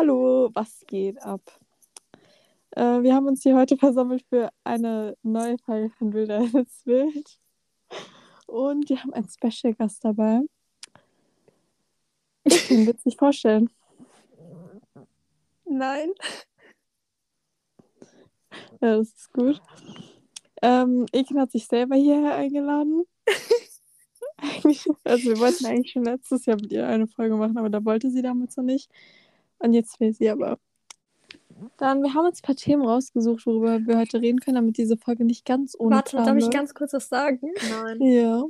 Hallo, was geht ab? Äh, wir haben uns hier heute versammelt für eine neue Folge von Wilder als Wild. Und wir haben einen Special-Gast dabei. Den wird sich vorstellen. Nein. Ja, das ist gut. Ähm, Eken hat sich selber hierher eingeladen. also wir wollten eigentlich schon letztes Jahr mit ihr eine Folge machen, aber da wollte sie damals noch nicht. Und jetzt will sie aber. Dann, wir haben uns ein paar Themen rausgesucht, worüber wir heute reden können, damit diese Folge nicht ganz ohne Warte, darf ich ganz kurz was sagen? Nein. Ja.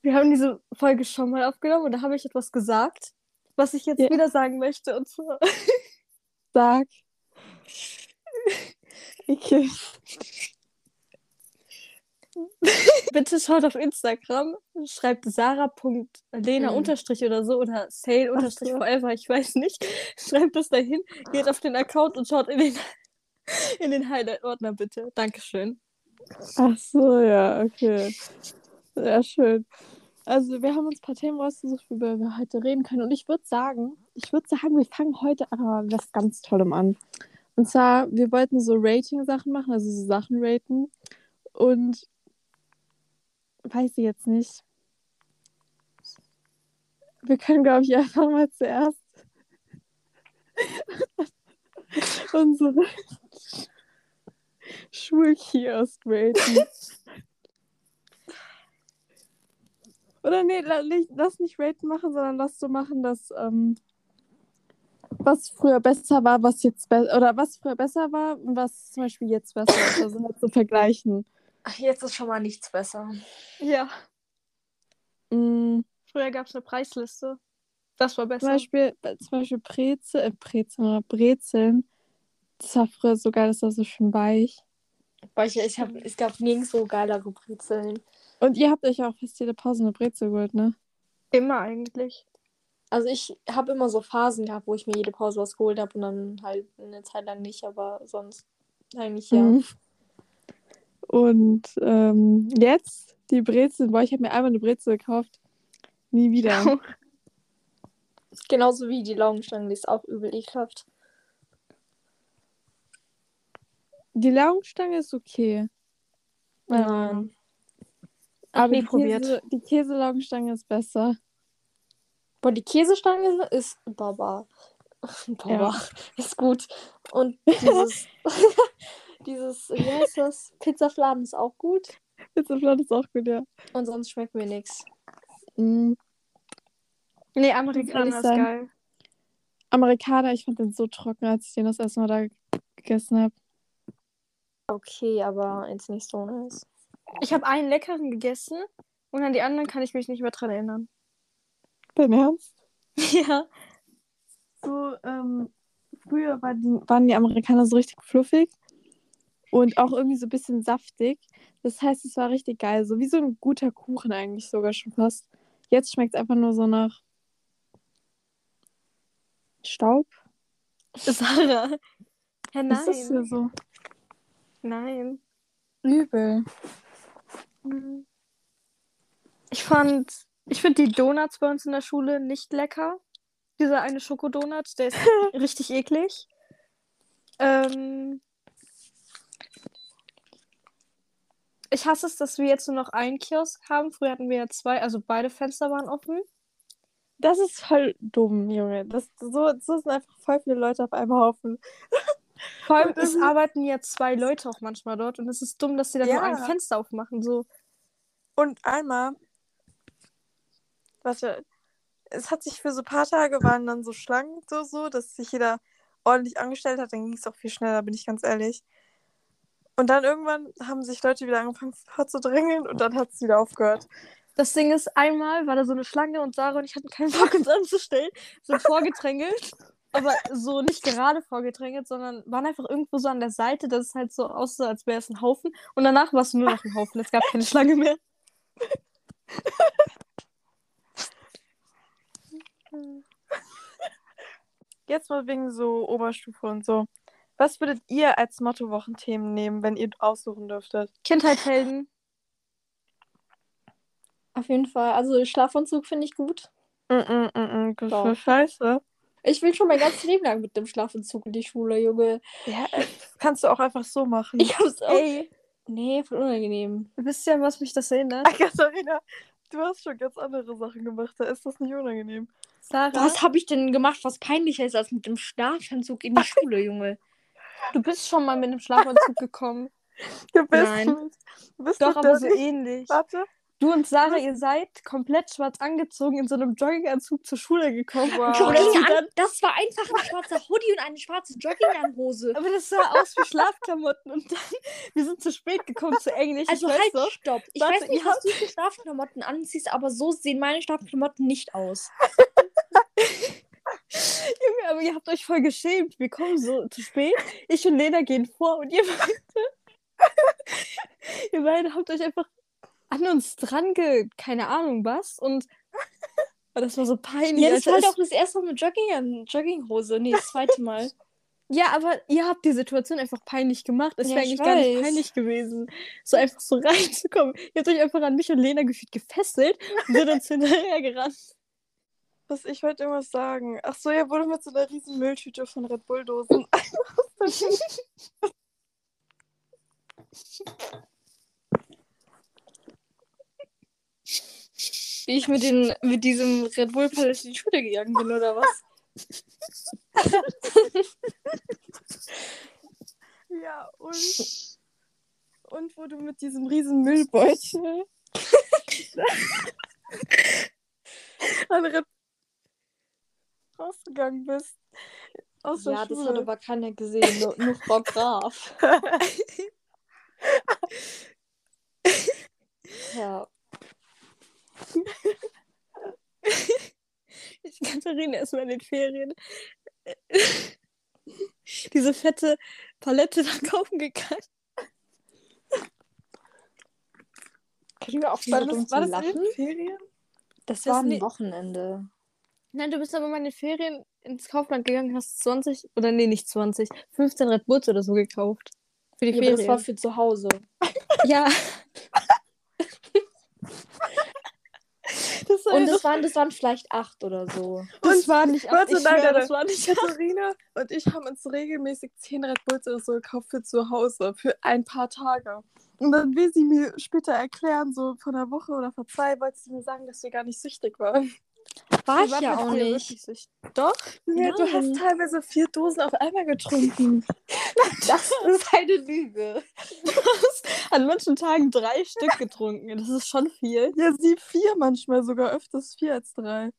Wir haben diese Folge schon mal aufgenommen und da habe ich etwas gesagt, was ich jetzt Ja. wieder sagen möchte. Und zwar, Sag. Okay. bitte schaut auf Instagram, schreibt sarah.lena unterstrich oder so oder sale unterstrich forever, ich weiß nicht. Schreibt das dahin, geht auf den Account und schaut in den, in den Highlight-Ordner bitte. Dankeschön. Ach so, ja, okay. Ja, schön. Also, wir haben uns ein paar Themen rausgesucht, worüber wir heute reden können. Und ich würde sagen, ich würde sagen, wir fangen heute aber was ganz Tollem an. Und zwar, wir wollten so Rating-Sachen machen, also so Sachen raten. Und weiß ich jetzt nicht. Wir können, glaube ich, einfach mal zuerst unsere Schulkiosk raten. Oder nee, lass nicht raten machen, sondern lass so machen, dass ähm, was früher besser war, was jetzt besser oder was früher besser war und was zum Beispiel jetzt besser ist. Also halt so vergleichen. Ach, jetzt ist schon mal nichts besser. Ja, Mm, früher gab es eine Preisliste. Das war zum besser. Beispiel, äh, zum Beispiel Brezel, äh, Brezel, oder Brezeln. Das war früher so geil, das war so schön weich. Weil ich, ich hab, es gab nirgends so geilere Brezeln. Und ihr habt euch auch fast jede Pause eine Brezel geholt, ne? Immer eigentlich. Also ich habe immer so Phasen gehabt, wo ich mir jede Pause was geholt habe und dann halt eine Zeit lang nicht, aber sonst eigentlich ja. Mhm. Und ähm, jetzt die Brezel, boah, ich habe mir einmal eine Brezel gekauft. Nie wieder. Genauso wie die Laugenstange, die ist auch übel ekelhaft. Die Laugenstange ist okay. Nein. Aber die, probiert. Käse, die Käselaugenstange ist besser. Boah, die Käsestange ist Baba. Baba. Ist gut. Und dieses, dieses, wie heißt das? Pizzafladen ist auch gut. Pizzafladen ist auch gut, ja. Und sonst schmeckt mir nichts. Mm. Nee, Amerikaner ist sein. geil. Amerikaner, ich fand den so trocken, als ich den das erste Mal da gegessen habe. Okay, aber jetzt nicht so nice. Ich habe einen leckeren gegessen und an die anderen kann ich mich nicht mehr dran erinnern. Dein Ernst? Ja. So, ähm, früher war die, waren die Amerikaner so richtig fluffig und auch irgendwie so ein bisschen saftig. Das heißt, es war richtig geil. So wie so ein guter Kuchen eigentlich sogar schon fast. Jetzt schmeckt es einfach nur so nach Staub. Sarah. Ja, nein. Ist das hier so? Nein. Übel. Ich fand, ich finde die Donuts bei uns in der Schule nicht lecker. Dieser eine Schokodonut, der ist richtig eklig. Ähm, ich hasse es, dass wir jetzt nur noch einen Kiosk haben. Früher hatten wir ja zwei, also beide Fenster waren offen. Das ist voll dumm, Junge. Das, so, so sind einfach voll viele Leute auf einem Haufen. Vor allem, es arbeiten ja zwei Leute auch manchmal dort und es ist dumm, dass sie dann nur Ja. ein Fenster aufmachen. So. Und einmal, warte, es hat sich für so ein paar Tage waren dann so Schlangen so, so, dass sich jeder ordentlich angestellt hat. Dann ging es auch viel schneller, bin ich ganz ehrlich. Und dann irgendwann haben sich Leute wieder angefangen vorzudrängeln und dann hat es wieder aufgehört. Das Ding ist, einmal war da so eine Schlange und Sarah und ich hatten keinen Bock, uns anzustellen, sind vorgedrängelt. Aber so nicht gerade vorgedrängelt, sondern waren einfach irgendwo so an der Seite, dass es halt so aussah, als wäre es ein Haufen. Und danach war es nur noch ein Haufen. Es gab keine Schlange mehr. Jetzt mal wegen so Oberstufe und so. Was würdet ihr als Motto-Wochenthemen nehmen, wenn ihr aussuchen dürftet? Kindheitshelden. Auf jeden Fall. Also Schlafanzug finde ich gut. Mm -mm, mm -mm, so scheiße. Ich will schon mein ganzes Leben lang mit dem Schlafentzug in die Schule, Junge. Ja, äh, kannst du auch einfach so machen. Ich hab's auch. Ey, Nee, voll unangenehm. wisst ihr, was mich das erinnert? Ah, Katharina, du hast schon ganz andere Sachen gemacht. Da ist das nicht unangenehm. Sarah, Was habe ich denn gemacht, was peinlicher ist als mit dem Schlafentzug in die Schule, Junge? Du bist schon mal mit einem Schlafanzug gekommen. Du bist, Nein. Du bist Doch, doch aber so der- ähnlich. Warte. Du und Sarah, ihr seid komplett schwarz angezogen in so einem Jogginganzug zur Schule gekommen. Wow. Und als sie Jogging dann, an, das war einfach ein schwarzer Hoodie und eine schwarze Jogginganhose. aber das sah aus wie Schlafklamotten und dann, wir sind zu spät gekommen zu Englisch. Also ich weiß halt, noch. stopp. Ich Warte, weiß nicht, was du für Schlafklamotten anziehst, aber so sehen meine Schlafklamotten nicht aus. Junge, aber ihr habt euch voll geschämt. Wir kommen so zu spät. Ich und Lena gehen vor und ihr beide, ihr beide habt euch einfach an uns dran ge... keine Ahnung was. Und aber das war so peinlich. Ja, das war halt auch das erste Mal mit Jogging Jogginghose. Nee, das zweite Mal. Ja, aber ihr habt die Situation einfach peinlich gemacht. Es Ja, wäre ich eigentlich gar nicht weiß. peinlich gewesen, so einfach so reinzukommen. Ihr habt euch einfach an mich und Lena gefühlt gefesselt und sind uns hinterher gerannt. Was, ich wollte irgendwas sagen. Ach so, ja, wurde mit so einer riesen Mülltüte von Red Bull-Dosen. Wie ich mit, den, mit diesem Red Bull Palette in die Schule gegangen bin, oder was? ja, und. Und wo du mit diesem riesen Müllbeutel an Red rausgegangen bist. Aus Ja, das hat aber keiner gesehen, nur, nur Frau Graf. Ja. Ich Katharina ist mal in den Ferien diese fette Palette da kaufen gegangen. Können wir auch war das, war das in den Ferien? Das Das war ein Wochenende. Nein, du bist aber mal in den Ferien ins Kaufland gegangen, hast 20, oder nee, nicht 20, 15 Red Bulls oder so gekauft. Für die Ja, aber Ferien. das war für zu Hause. ja. das war, Und das waren, das waren vielleicht acht oder so. das war nicht Warte, ich nein, schwör, das war nicht Katharina und ich haben uns regelmäßig 10 Red Bulls oder so gekauft für zu Hause, für ein paar Tage. Und dann will sie mir später erklären, so vor einer Woche oder vor zwei, wollte sie mir sagen, dass wir gar nicht süchtig waren. War ich ja halt auch nicht. Doch? Ja, du hast teilweise vier Dosen auf einmal getrunken. Das ist eine Lüge. An manchen Tagen drei Stück getrunken. Das ist schon viel. Ja, sie vier manchmal, sogar öfters vier als drei.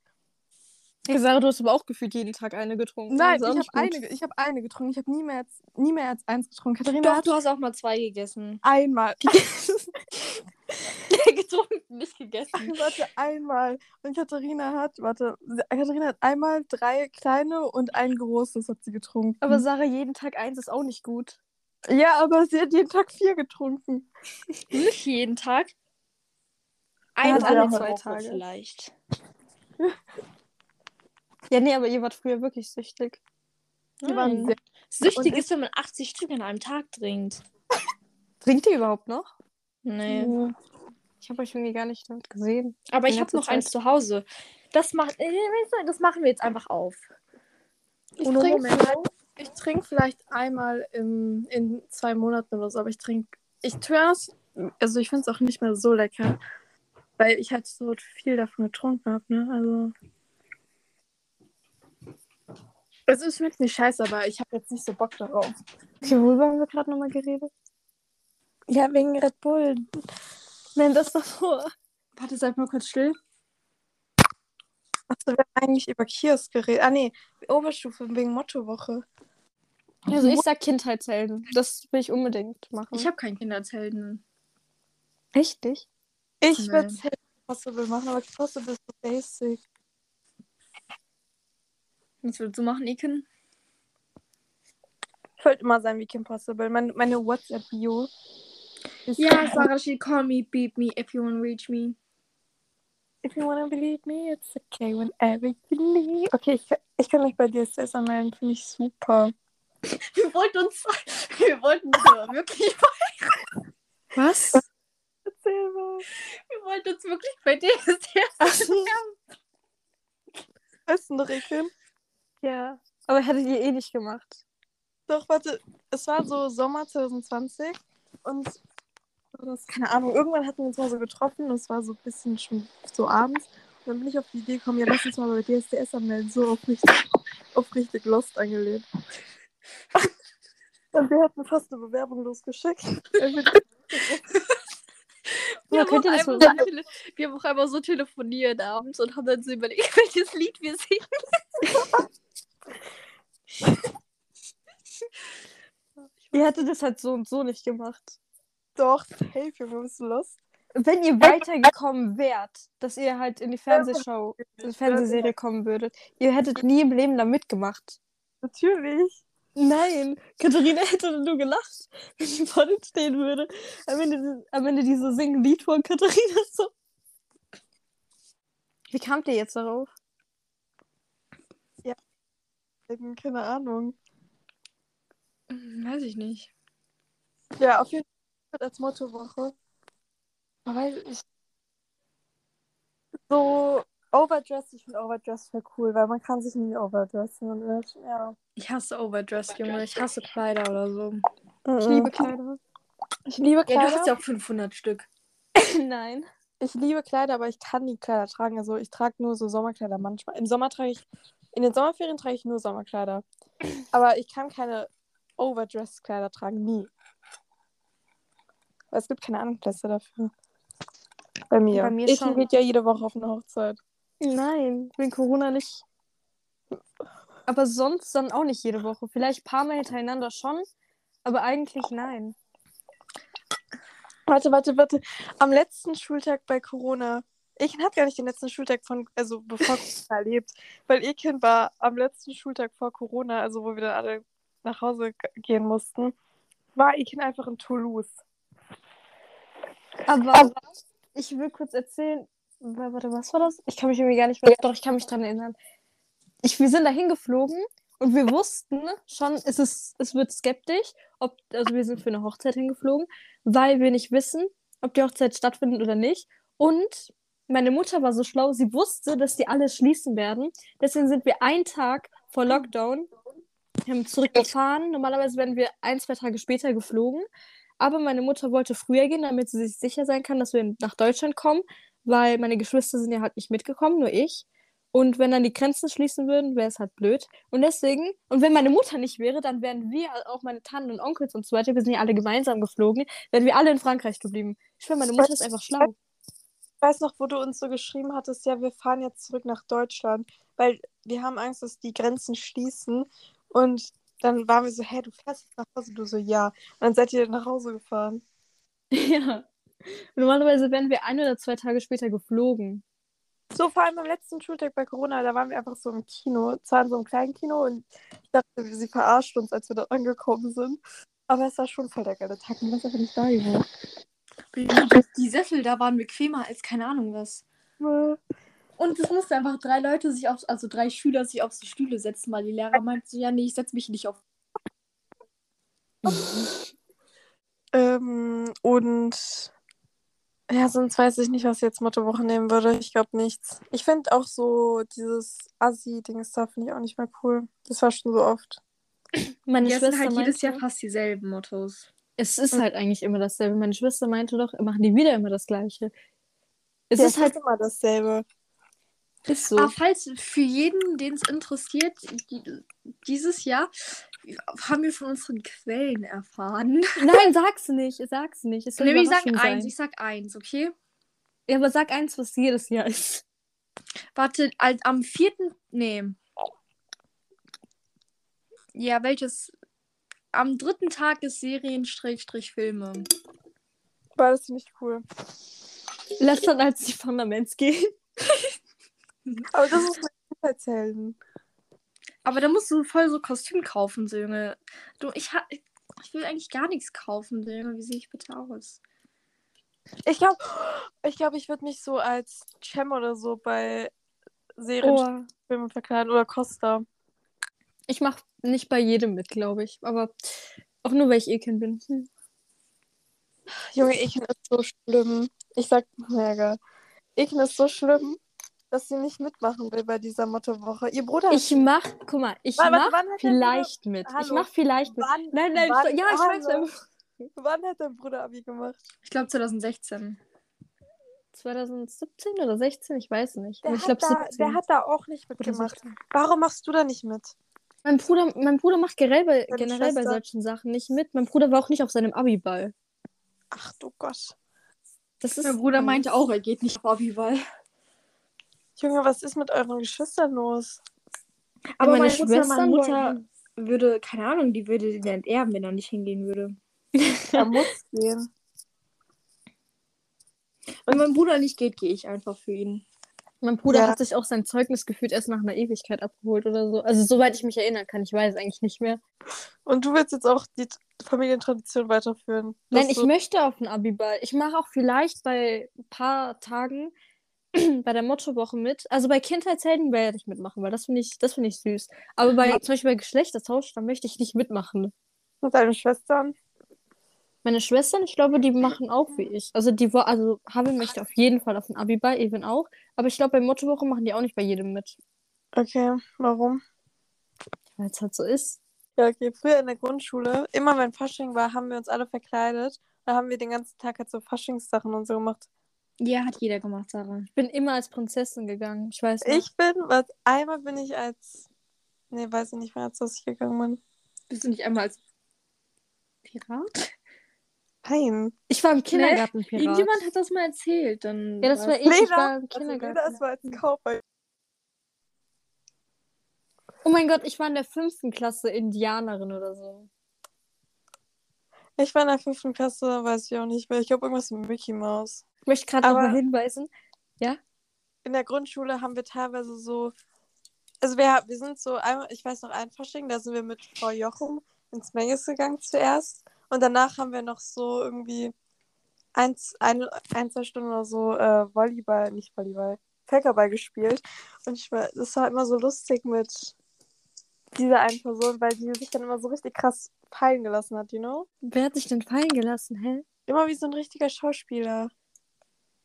Hey, Sarah, du hast aber auch gefühlt jeden Tag eine getrunken. Nein, ich habe eine, ich hab eine getrunken. Ich habe nie, mehr als- nie mehr als eins getrunken. Katharina Doch, hat du hast auch mal zwei gegessen. einmal. getrunken, nicht gegessen. warte, einmal. Und Katharina hat, warte, Katharina hat einmal drei kleine und ein großes hat sie getrunken. Aber Sarah, jeden Tag eins ist auch nicht gut. ja, aber sie hat jeden Tag vier getrunken. Nicht jeden Tag. Einmal alle zwei Tage. vielleicht. Ja, nee, aber ihr wart früher wirklich süchtig. Die waren Nein. sehr Süchtig Und ist, wenn man 80 Stück an einem Tag trinkt. Trinkt ihr überhaupt noch? Nee. Ja. Ich habe euch irgendwie gar nicht damit gesehen. Aber ich habe noch eins zu Hause. Das, macht, äh, das machen wir jetzt einfach auf. Ich trinke ich trink vielleicht einmal im, in zwei Monaten oder so, aber ich trinke. Ich tue das, also ich finde es auch nicht mehr so lecker, weil ich halt so viel davon getrunken habe, ne? Also. Es ist schmeckt nicht scheiße, aber ich habe jetzt nicht so Bock darauf. Okay, worüber haben wir gerade nochmal geredet? Ja, wegen Red Bull. Nein, das davor. Warte, seid mal kurz still. Achso, wir haben eigentlich über Kiosk geredet. Ah, nee, Oberstufe wegen Mottowoche. Also ich sag Kindheitshelden. Das will ich unbedingt machen. Ich habe keinen Kinderzelten. echt nicht. Ich Nee. würde Kim Possible machen, aber Kim Possible ist so basic. Was würdest du machen, Iken? Ich wollte immer sein wie Kim Possible. Meine, meine WhatsApp-Bio. Ist- Ja, Sarah, she call me, beep me if you wanna reach me. If you wanna believe me, it's okay whenever you need. Okay, ich, kann- ich kann mich bei DSS anmelden, finde ich super. Wir wollten uns, wir wollten uns aber wirklich, Was? Erzähl mal. wir wollten uns wirklich bei dir so. Was ist denn Ricken? Ja. Aber hättet ihr eh nicht gemacht. Doch, warte, es war so Sommer 2020 und das, keine Ahnung, irgendwann hatten wir uns mal so getroffen und es war so ein bisschen schon so abends. Und dann bin ich auf die Idee gekommen, ja, lass uns mal bei DSDS anmelden, so auf richtig, auf richtig Lost angelehnt. Und wir hatten fast eine Bewerbung losgeschickt. Ja, Ja, könnt ihr das einfach mal so wir haben auch einmal so telefoniert abends und haben dann so überlegt, welches Lied wir singen. ihr hättet das halt so und so nicht gemacht. Doch, safe, bist du Lost? Wenn ihr weitergekommen wärt, dass ihr halt in die Fernsehshow, in die Fernsehserie kommen würdet, ihr hättet nie im Leben da mitgemacht. Natürlich. Nein, Katharina hätte nur gelacht, wenn sie vor denen stehen würde. Am Ende, am Ende diese singen Lied von Katharina so. Wie kamt ihr jetzt darauf? Eben, Keine Ahnung. Weiß ich nicht. Ja, auf jeden Fall als Mottowoche. Weiß ich. So overdressed, ich finde overdressed voll cool, weil man kann sich nie overdressen und wird, ja. Ich hasse Overdress, Junge. Ich hasse Kleider oder so. Ich liebe Kleider. Ich liebe Ja, Kleider. du hast ja auch 500 Stück. Nein. Ich liebe Kleider, aber ich kann nie Kleider tragen. Also ich trage nur so Sommerkleider manchmal. Im Sommer trage ich, in den Sommerferien trage ich nur Sommerkleider. Aber ich kann keine Overdress-Kleider tragen, nie. Weil es gibt keine Anlässe dafür. Bei mir. Bei mir ich schon. geht ja jede Woche auf eine Hochzeit. Nein, wegen Corona nicht. Aber sonst dann auch nicht jede Woche. Vielleicht ein paar Mal hintereinander schon, aber eigentlich nein. Warte, warte, warte. Am letzten Schultag bei Corona. Ekin hat gar nicht den letzten Schultag von, also bevor Corona erlebt. Weil Ekin war am letzten Schultag vor Corona, also wo wir dann alle nach Hause gehen mussten, war Ekin einfach in Toulouse. Aber ich will kurz erzählen, wa- warte, was war das? Ich kann mich irgendwie gar nicht mehr, doch, ich kann mich dran erinnern. Ich, wir sind da hingeflogen und wir wussten schon, es, ist, es wird skeptisch, ob, also wir sind für eine Hochzeit hingeflogen, weil wir nicht wissen, ob die Hochzeit stattfindet oder nicht. Und meine Mutter war so schlau, sie wusste, dass die alle schließen werden. Deswegen sind wir einen Tag vor Lockdown zurückgefahren. Normalerweise wären wir ein, zwei Tage später geflogen. Aber meine Mutter wollte früher gehen, damit sie sich sicher sein kann, dass wir nach Deutschland kommen, weil meine Geschwister sind ja halt nicht mitgekommen, nur ich. Und wenn dann die Grenzen schließen würden, wäre es halt blöd. Und deswegen, und wenn meine Mutter nicht wäre, dann wären wir, auch meine Tanten und Onkels und so weiter, wir sind ja alle gemeinsam geflogen, wären wir alle in Frankreich geblieben. Ich schwöre, meine Mutter ist einfach schlau. Ich weiß noch, wo du uns so geschrieben hattest, ja, wir fahren jetzt zurück nach Deutschland, weil wir haben Angst, dass die Grenzen schließen. Und dann waren wir so, hä, du fährst jetzt nach Hause? Du so, ja. Und dann seid ihr nach Hause gefahren. Ja. Normalerweise wären wir ein oder zwei Tage später geflogen. So, vor allem am letzten Schultag bei Corona, da waren wir einfach so im Kino, zwar in so einem kleinen Kino und ich dachte, sie verarscht uns, als wir dort angekommen sind. Aber es war schon voll der geile Tag und das einfach nicht da gewesen. Die Sessel da waren bequemer als keine Ahnung was. Und es mussten einfach drei Leute sich auf, also drei Schüler sich auf die Stühle setzen, weil die Lehrer meinten so, ja, nee, ich setze mich nicht auf. Ähm, und ja, sonst weiß ich nicht, was ich jetzt Mottowoche nehmen würde. Ich glaube nichts. Ich finde auch so dieses Assi-Dings da finde ich auch nicht mehr cool. Das war schon so oft. Meine Ja, es sind Schwester halt jedes meinte, Jahr fast dieselben Mottos. es ist halt eigentlich immer dasselbe. Meine Schwester meinte doch, machen die wieder immer das Gleiche. Es Ja, ist halt immer dasselbe. Ist so. Aber falls für jeden, den es interessiert, die, dieses Jahr haben wir von unseren Quellen erfahren. Nein, sag's nicht. Sag's nicht. Es Nee, ich sag Überraschung eins, sein. ich sag eins, okay? Ja, aber sag eins, was jedes Jahr ist. Warte, als, am vierten. Nee. Ja, welches? Am dritten Tag des Serien-Filme. War das nicht cool. Lass dann als die Fundaments gehen. Aber das ist mein Kindheitshelden. Aber da musst du voll so Kostüm kaufen, so Junge. Du, ich, ha ich will eigentlich gar nichts kaufen, so Junge. Wie sehe ich bitte aus? Ich glaube, ich, glaub, ich würde mich so als Cem oder so bei Serienfilmen Oh. verkleiden oder Costa. Ich mach nicht bei jedem mit, glaube ich. Aber auch nur, weil ich eh Kind bin. Hm. Junge, Eken ist so schlimm. Ich sag, na egal. Eken ist so schlimm. Dass sie nicht mitmachen will bei dieser Mottowoche. Ihr Bruder Ich mach, guck mal, ich Warte, mach vielleicht mit. Ich Hallo. mach vielleicht mit. Wann- nein, nein, wann- ja, ich weiß. Wann hat dein Bruder Abi gemacht? Ich glaube 2016. 2017 oder 16, ich weiß nicht. Der, ich hat, glaube da, 17. der hat da auch nicht mitgemacht. 16. Warum machst du da nicht mit? Mein Bruder, mein Bruder macht generell bei, generell bei solchen Sachen nicht mit. Mein Bruder war auch nicht auf seinem Abi-Ball. Ach du Gott. Das ist Mein Bruder meinte auch, er geht nicht auf Abiball. Junge, was ist mit euren Geschwistern los? Aber meine meine, Mutter, meine Mutter würde, keine Ahnung, die würde den enterben, wenn er nicht hingehen würde. Er muss gehen. Wenn mein Bruder nicht geht, gehe ich einfach für ihn. Mein Bruder Ja. hat sich auch sein Zeugnis gefühlt erst nach einer Ewigkeit abgeholt oder so. Also soweit ich mich erinnern kann, ich weiß eigentlich nicht mehr. Und du willst jetzt auch die Familientradition weiterführen. Nein, ich du- möchte auf den Abiball. Ich mache auch vielleicht bei ein paar Tagen bei der Mottowoche mit. Also bei Kindheitshelden werde ich mitmachen, weil das finde ich, das finde ich süß. Aber bei zum Beispiel bei Geschlechtertausch, da möchte ich nicht mitmachen. mit deinen Schwestern. Meine Schwestern, ich glaube, die machen auch wie ich. Also die also Havel möchte auf jeden Fall auf den Abiball, Even auch. Aber ich glaube, bei Mottowoche machen die auch nicht bei jedem mit. Okay, warum? Weil es halt so ist. Ja, okay. Früher in der Grundschule, immer wenn Fasching war, haben wir uns alle verkleidet. Da haben wir den ganzen Tag halt so Faschingssachen und so gemacht. Ja, hat jeder gemacht, Sarah. Ich bin immer als Prinzessin gegangen. Ich weiß nicht. Ich bin, was, einmal bin ich als, nee, weiß ich nicht mehr, als was ich gegangen bin. Bist du nicht einmal als Pirat? Nein. Ich war im Kindergarten Pirat. Irgendjemand hat das mal erzählt. Dann Ja, das war ich. Ich Lena, war im Also, Kindergarten. Lena, das war als Cowboy. Oh mein Gott, ich war in der fünften Klasse Indianerin oder so. Ich war in der fünften Klasse, weiß ich auch nicht mehr. Ich glaube, irgendwas mit Mickey Mouse. Ich möchte gerade nochmal hinweisen. In der Grundschule haben wir teilweise so, also wir, wir sind so, einmal, ich weiß noch, ein Fasching, da sind wir mit Frau Jochum ins Menges gegangen zuerst. Und danach haben wir noch so irgendwie eins, eine, ein, zwei Stunden oder so äh, Volleyball, nicht Volleyball, Völkerball gespielt. Und ich war, das war immer so lustig mit dieser einen Person, weil die sich dann immer so richtig krass fallen gelassen hat, you know? Wer hat sich denn fallen gelassen, hä? Immer wie so ein richtiger Schauspieler.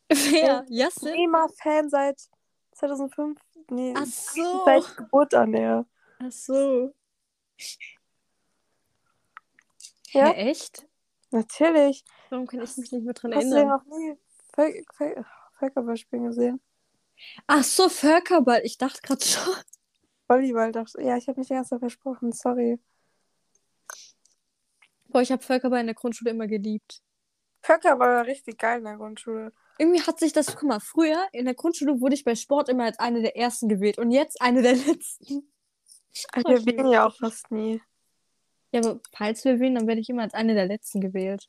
Wer? Jasin? Thema-Fan seit 2005. Nee, Ach so. seit Geburt an, ja. Ach so. Ja? Hä, echt? Natürlich. Warum kann ich mich nicht mehr dran Hast du erinnern? noch nie Völ Völ Völkerball spielen gesehen? Ach so, Völkerball. Ich dachte gerade schon. Volleyball, dachte Ja, ich habe mich die ganze Zeit versprochen, sorry. Boah, ich habe Völkerball in der Grundschule immer geliebt. Völkerball war richtig geil in der Grundschule. Irgendwie hat sich das, guck mal, früher in der Grundschule wurde ich bei Sport immer als eine der ersten gewählt und jetzt eine der letzten. Aber wir wählen ja auch fast nie. Ja, aber falls wir wählen, dann werde ich immer als eine der letzten gewählt.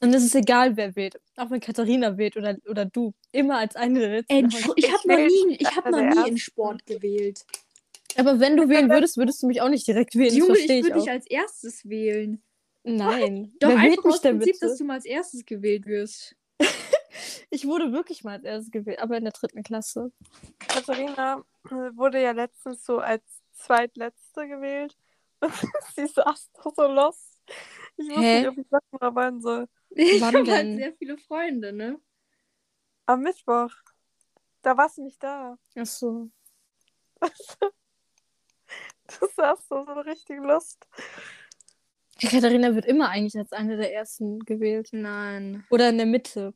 Und es ist egal, wer wählt. Auch wenn Katharina wählt oder, oder du. Immer als eine der letzten. Ey, Aber- ich ich habe noch nie, ich hab noch nie in. Sport gewählt. Aber wenn du wählen würdest, würdest du mich auch nicht direkt wählen. Junge, das ich verstehe ich, würde dich als erstes wählen. Nein. Doch wer wählt einfach mich aus denn Prinzip, bitte? dass du mal als erstes gewählt wirst. Ich wurde wirklich mal als erstes gewählt, aber in der dritten Klasse. Katharina äh, wurde ja letztens so als zweitletzte gewählt. Und sie saß doch so lost. Ich wusste Hä? nicht, ob ich Sachen arbeiten soll. Ich habe halt sehr viele Freunde, ne? Am Mittwoch. Da warst du nicht da. Ach so. Du saßt so, so richtig lost. Die Katharina wird immer eigentlich als eine der ersten gewählt. Nein. Oder in der Mitte.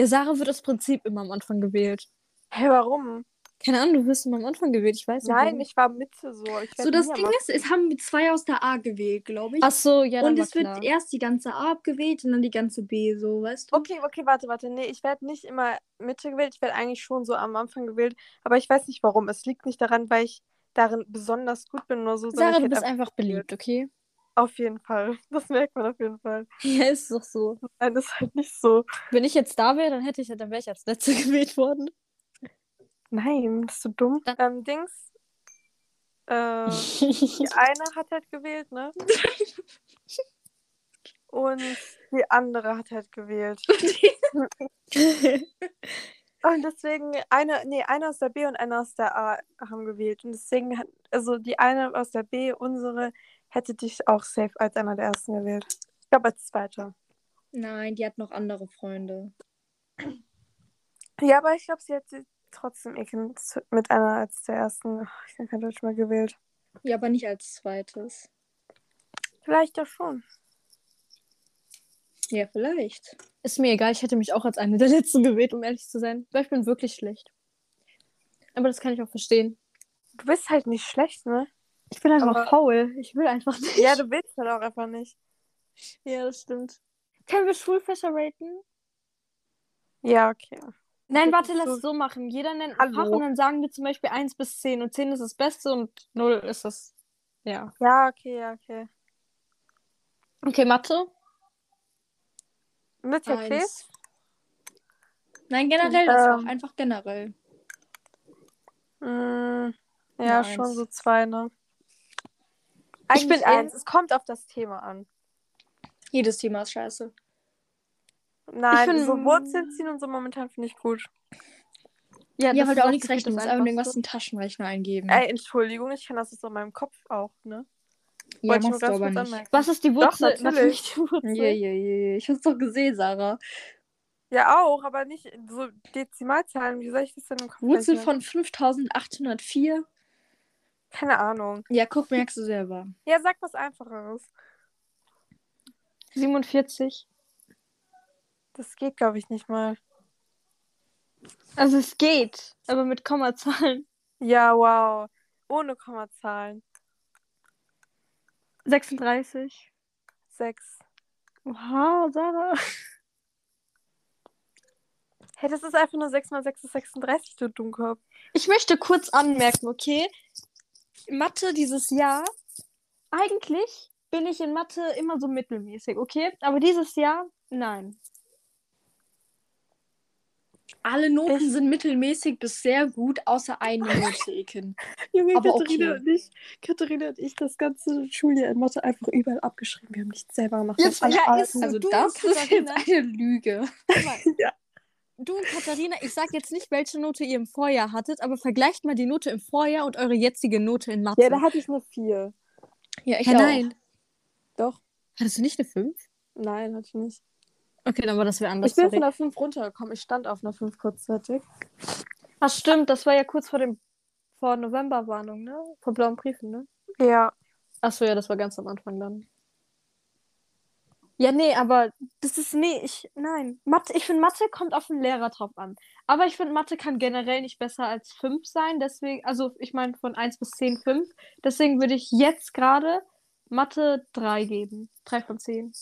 Der Sarah wird aus Prinzip immer am Anfang gewählt. Hä, warum? Keine Ahnung, du wirst immer am Anfang gewählt, ich weiß nicht. Nein, warum. ich war Mitte so. Ich So, das Ding ist, es haben zwei aus der A gewählt, glaube ich. Ach so, ja, dann und war es wird klar. erst die ganze A abgewählt und dann die ganze B, so, weißt du? Okay, okay, warte, warte. Nee, ich werde nicht immer Mitte gewählt. Ich werde eigentlich schon so am Anfang gewählt. Aber ich weiß nicht warum. Es liegt nicht daran, weil ich darin besonders gut bin oder so. Sarah, ich du bist einfach beliebt, okay? Auf jeden Fall. Das merkt man auf jeden Fall. Ja, ist doch so. Nein, das ist halt nicht so. Wenn ich jetzt da wäre, dann hätte ich, dann wäre ich als Letzte gewählt worden. Nein, bist du dumm? Dann- Ähm, Dings. Äh, die eine hat halt gewählt, ne? Und die andere hat halt gewählt. Und deswegen, eine, nee, einer aus der B und einer aus der A haben gewählt. Und deswegen, hat, also die eine aus der B, unsere, hätte dich auch safe als einer der ersten gewählt. Ich glaube als zweiter. Nein, die hat noch andere Freunde. Ja, aber ich glaube, sie hat, sie trotzdem Ekin z- mit einer als der ersten. Ach, Ich habe kein Deutsch mehr gewählt. Ja, aber nicht als zweites. Vielleicht doch schon. Ja, vielleicht. Ist mir egal, ich hätte mich auch als eine der letzten gewählt, um ehrlich zu sein. Weil ich bin wirklich schlecht. Aber das kann ich auch verstehen. Du bist halt nicht schlecht, ne? Ich bin einfach Aber- faul. Ich will einfach nicht. Ja, du willst halt auch einfach nicht. ja, das stimmt. Können wir Schulfächer raten? Ja, okay. Nein, Das warte, lass so- es so machen. Jeder nennt ein. Fach und dann sagen wir zum Beispiel 1 bis 10. Und 10 ist das Beste und 0 ist das. Ja. Ja, okay, ja, okay. Okay, Mathe. Quiz? Eins. Nein, generell, das Ähm. war einfach generell. Mm, ja, Ja, schon eins. so zwei, ne? Ich Eigentlich bin eins. Es kommt auf das Thema an. Jedes Thema ist scheiße. Nein, find- so Wurzeln ziehen und so momentan finde ich gut. Ja, das weil du auch nichts rechnen musst, einfach irgendwas in den Taschenrechner eingeben. Ey, Entschuldigung, ich kann das jetzt in meinem Kopf auch, ne? ja, Wollte ich machst du aber nicht. anmerken. Was ist die Wurzel? Doch, natürlich. die Wurzel. Je, je, je. Ich hab's doch gesehen, Sarah. Ja, auch, aber nicht so Dezimalzahlen. Wie soll ich das denn im Kopf Wurzel rechnen? von 5804. Keine Ahnung. Ja, guck, merkst du selber. Ja, sag was Einfacheres. 47. Das geht, glaube ich, nicht mal. Also es geht, aber mit Kommazahlen. Ja, wow. Ohne Kommazahlen. 36. Sechs. Wow, Sarah. Hey, das ist einfach nur 6 mal 6 ist 36, du Dummkopf. Ich möchte kurz anmerken, okay? Mathe dieses Jahr, eigentlich bin ich in Mathe immer so mittelmäßig, okay? Aber dieses Jahr, nein. Alle Noten Ich- sind mittelmäßig bis sehr gut, außer eine Note, Ekin. Junge, Aber Katharina okay. und ich, Katharina und ich das ganze Schuljahr in Mathe einfach überall abgeschrieben. Wir haben nichts selber gemacht. Jetzt- ja, ist so. Also das ist jetzt Katharina. eine Lüge. Ja. Du und Katharina, ich sag jetzt nicht, welche Note ihr im Vorjahr hattet, aber vergleicht mal die Note im Vorjahr und eure jetzige Note in Mathe. Ja, da hatte ich eine 4. Ja, ich Hä, auch. nein. Doch. Hattest du nicht eine 5? Nein, hatte ich nicht. Okay, dann war das wer anders. Ich bin sorry. von der 5 runtergekommen. Ich stand auf einer 5 kurzzeitig. Ach stimmt, das war ja kurz vor dem vor Novemberwarnung, ne? Vor blauen Briefen, ne? Ja. Achso, ja, das war ganz am Anfang dann. Ja, nee, aber das ist, nee, ich, nein. Mathe, ich finde, Mathe kommt auf den Lehrer drauf an. Aber ich finde, Mathe kann generell nicht besser als 5 sein, deswegen, also ich meine von 1 bis 10, 5. Deswegen würde ich jetzt gerade Mathe 3 geben. 3 von 10.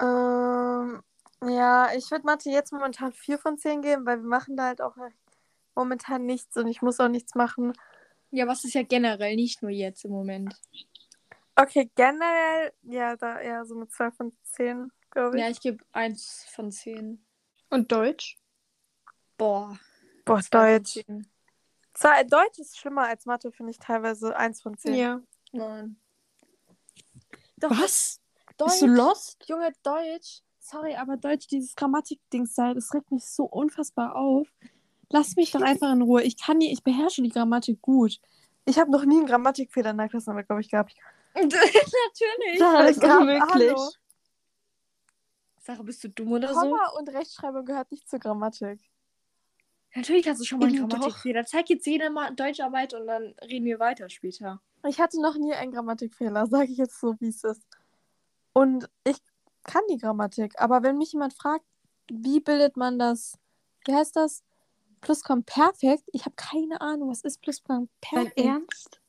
Ähm, ja, ich würde Mathe jetzt momentan 4 von 10 geben, weil wir machen da halt auch momentan nichts und ich muss auch nichts machen. Ja, was ist ja generell, nicht nur jetzt im Moment. Okay, generell, ja, da eher so mit 2 von 10, glaube ich. Ja, ich gebe eins von zehn. Und Deutsch? Boah. Boah, zwei Deutsch. Zwar, Deutsch ist schlimmer als Mathe, finde ich teilweise 1 von 10. Ja. Nein. Doch, Was? Deutsch, Bist du lost? Junge, Deutsch. Sorry, aber Deutsch, dieses Grammatik-Dings da, das regt mich so unfassbar auf. Lass mich doch einfach in Ruhe. Ich kann die, ich beherrsche die Grammatik gut. Ich habe noch nie einen Grammatikfehler in der Klassenarbeit, glaube ich, gehabt. Natürlich. Sarah, das ist unmöglich. Hallo. Sarah, bist du dumm oder so? Komma und Rechtschreibung gehört nicht zur Grammatik. Natürlich hast du schon mal einen. Grammatikfehler. Zeig jetzt jede mal Deutscharbeit und dann reden wir weiter später. Ich hatte noch nie einen Grammatikfehler, sage ich jetzt so, wie es ist. Und ich kann die Grammatik, aber wenn mich jemand fragt, wie bildet man das, wie heißt das? Plusquamperfekt? Ich habe keine Ahnung, was ist Dein Plusquamperfekt? Ernst?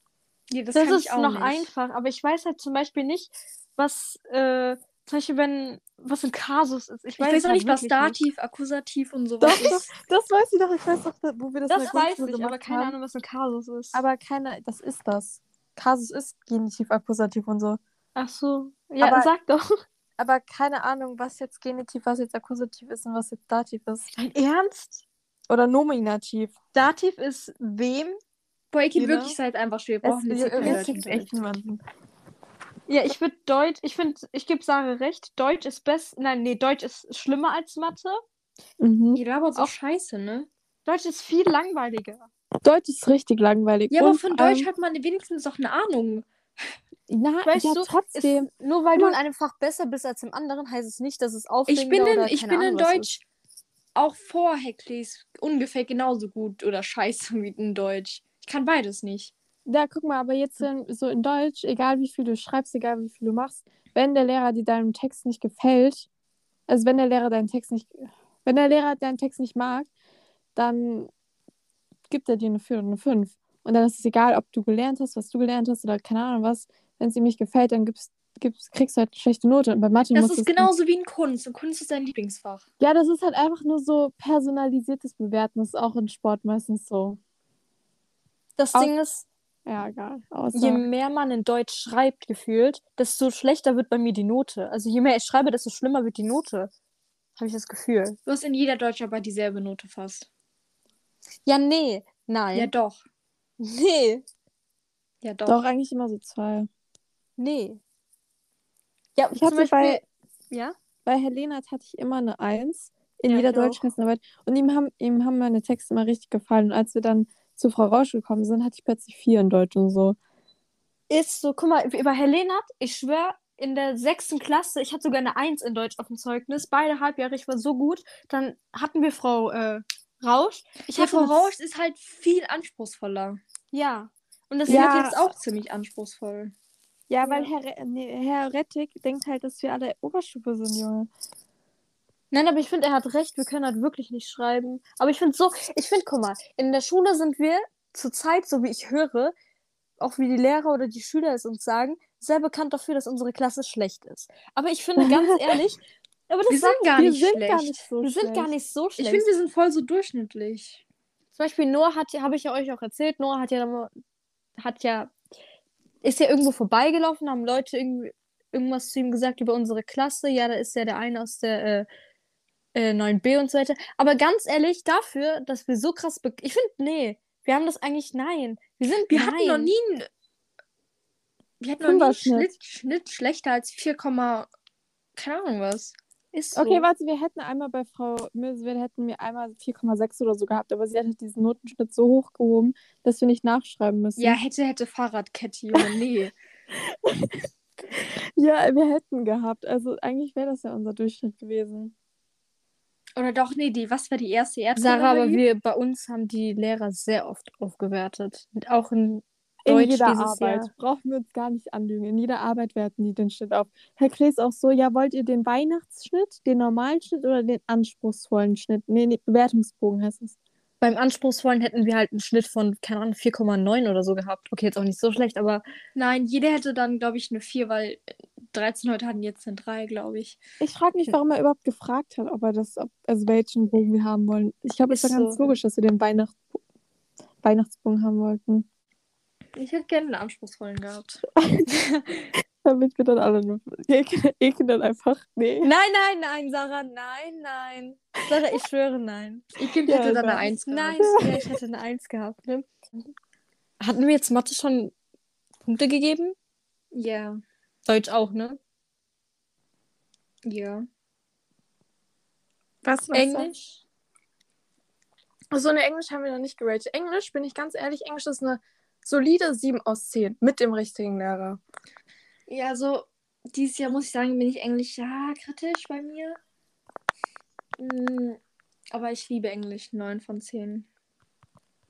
Ja, das, Das, kann ist ich auch noch nicht. einfach, aber ich weiß halt zum Beispiel nicht, was, äh, zum Beispiel, wenn, was ein Kasus ist. Ich Ich weiß, weiß auch halt nicht, was wirklich nicht. Dativ, Akkusativ und sowas Doch, ist. Das weiß ich doch, ich weiß doch, wo wir das, Das weiß ich, aber keine haben. Ahnung, was ein Kasus ist. Aber keine, das ist das. Kasus ist Genitiv, Akkusativ und so. Ach so. Ja, Aber- sag doch. Aber keine Ahnung, was jetzt Genitiv, was jetzt Akkusativ ist und was jetzt Dativ ist. Dein Ernst? Oder Nominativ. Dativ ist wem? Boah, Ekin, Genau. wirklich seid einfach still. Wir Es, brauchen es keinen gibt echt niemanden. Ja, ich würde Deutsch, ich finde, ich gebe Sarah recht, Deutsch ist best, nein, nee, Deutsch ist schlimmer als Mathe. Mhm. Ihr labert so Auch- scheiße, ne? Deutsch ist viel langweiliger. Deutsch ist richtig langweilig. Ja, aber Und von vor Deutsch allem- hat man wenigstens doch eine Ahnung. Na, Weißt ja, du, trotzdem. Ist, nur weil du in einem Fach besser bist als im anderen, heißt es nicht, dass es aufregender Ich bin in, oder ich bin in Ahnung was Deutsch auch vor Hecklis ungefähr genauso gut oder scheiße wie in Deutsch. Ich kann beides nicht. Ja, guck mal, aber jetzt ähm, so in Deutsch, egal wie viel du schreibst, egal wie viel du machst, wenn der Lehrer dir deinem Text nicht gefällt, also wenn der Lehrer deinen Text nicht, wenn der Lehrer deinen Text nicht mag, dann gibt er dir eine 4 oder eine 5. Und dann ist es egal, ob du gelernt hast, was du gelernt hast oder keine Ahnung was. Wenn es ihm nicht gefällt, dann gibst, gibst, kriegst du halt eine schlechte Note. Und bei Mathe Das ist genauso wie in Kunst. Und Kunst ist dein Lieblingsfach. Ja, das ist halt einfach nur so personalisiertes Bewerten. Das ist auch in Sport meistens so. Das Au- Ding ist, Ja, egal. Außer, je mehr man in Deutsch schreibt, gefühlt, desto schlechter wird bei mir die Note. Also je mehr ich schreibe, desto schlimmer wird die Note. Habe ich das Gefühl. Du hast in jeder Deutscharbeit dieselbe Note fast. Ja, nee. Nein. Ja, doch. nee. Ja, doch. doch eigentlich immer so zwei. Nee. Ja, Ich zum hatte Beispiel. bei, ja? bei Herr Lehnert hatte ich immer eine Eins in Ja, jeder. Deutschklassenarbeit. Und ihm haben, ihm haben meine Texte immer richtig gefallen. Und als wir dann zu Frau Rausch gekommen sind, hatte ich plötzlich vier in Deutsch und so. Ist so, guck mal, über Helene hat, ich schwöre, in der sechsten Klasse, ich hatte sogar eine Eins in Deutsch auf dem Zeugnis, beide Halbjahre, ich war so gut. Dann hatten wir Frau äh, Rausch. Ich Ja, hatte Frau Rausch ist halt viel anspruchsvoller. Ja. Und das Ja. hat jetzt auch ziemlich anspruchsvoll. Ja, weil Herr, nee, Herr Rettig denkt halt, dass wir alle Oberstufe sind, Junge. Nein, aber ich finde, er hat recht, wir können halt wirklich nicht schreiben. Aber ich finde so, ich finde, guck mal, in der Schule sind wir zurzeit, so wie ich höre, auch wie die Lehrer oder die Schüler es uns sagen, sehr bekannt dafür, dass unsere Klasse schlecht ist. Aber ich finde ganz ehrlich, aber das Wir sind sind gar wir nicht sind schlecht. gar nicht so wir sind schlecht. gar nicht so Ich schlecht. finde, wir sind voll so durchschnittlich. Zum Beispiel Noah hat, habe ich ja euch auch erzählt, Noah hat ja, hat ja, ist ja irgendwo vorbeigelaufen, haben Leute irgendwie irgendwas zu ihm gesagt über unsere Klasse. Ja, da ist ja der eine aus der äh, äh, 9b und so weiter. Aber ganz ehrlich, dafür, dass wir so krass, be ich finde, nee, wir haben das eigentlich, nein. Wir sind, Wir nein. hatten noch nie einen, wir hatten noch nie einen. Schnitt, Schnitt schlechter als 4, keine Ahnung was. Ist so. Okay, warte, wir hätten einmal bei Frau Milswil hätten wir einmal 4,6 oder so gehabt, aber sie hat halt diesen Notenschnitt so hochgehoben, dass wir nicht nachschreiben müssen. Ja, hätte, hätte Fahrradkette, Junge, nee. Ja, wir hätten gehabt. Also eigentlich wäre das ja unser Durchschnitt gewesen. Oder doch, nee, die, was war die erste Ärztin? Sarah, aber wir, bei uns haben die Lehrer sehr oft aufgewertet. Und auch in In Deutsch jeder dieses Arbeit. Jahr. Brauchen wir uns gar nicht anlügen. In jeder Arbeit werten die den Schnitt auf. Herr Krees auch so, ja, wollt ihr den Weihnachtsschnitt, den normalen Schnitt oder den anspruchsvollen Schnitt? Nee, nee Bewertungsbogen heißt es. Beim Anspruchsvollen hätten wir halt einen Schnitt von, keine Ahnung, 4,9 oder so gehabt. Okay, jetzt auch nicht so schlecht, aber Nein, jeder hätte dann, glaube ich, eine 4, weil 13 Leute hatten jetzt eine 3, glaube ich. Ich frage mich, warum er überhaupt gefragt hat, ob er das, ob, also welchen Bogen wir haben wollen. Ich glaube, es war ganz so. logisch, dass wir den Weihnacht Weihnachtsbogen haben wollten. Ich hätte gerne einen anspruchsvollen gehabt. Damit wir dann alle nur ekeln, dann einfach. Nee. Nein, nein, nein, Sarah, nein, nein. Sarah, ich schwöre, nein. Ich hätte Ja, dann eine 1 gehabt. Nein, ja, ich hätte eine Eins gehabt. Ne? Hatten wir jetzt Mathe schon Punkte gegeben? Ja, Deutsch auch, ne? ja. Was, was Englisch? So eine Englisch haben wir noch nicht geratet. Englisch, bin ich ganz ehrlich, Englisch ist eine solide 7 aus 10 mit dem richtigen Lehrer. Ja, so dieses Jahr muss ich sagen, bin ich Englisch ja kritisch bei mir. Mm, aber ich liebe Englisch, 9 von 10.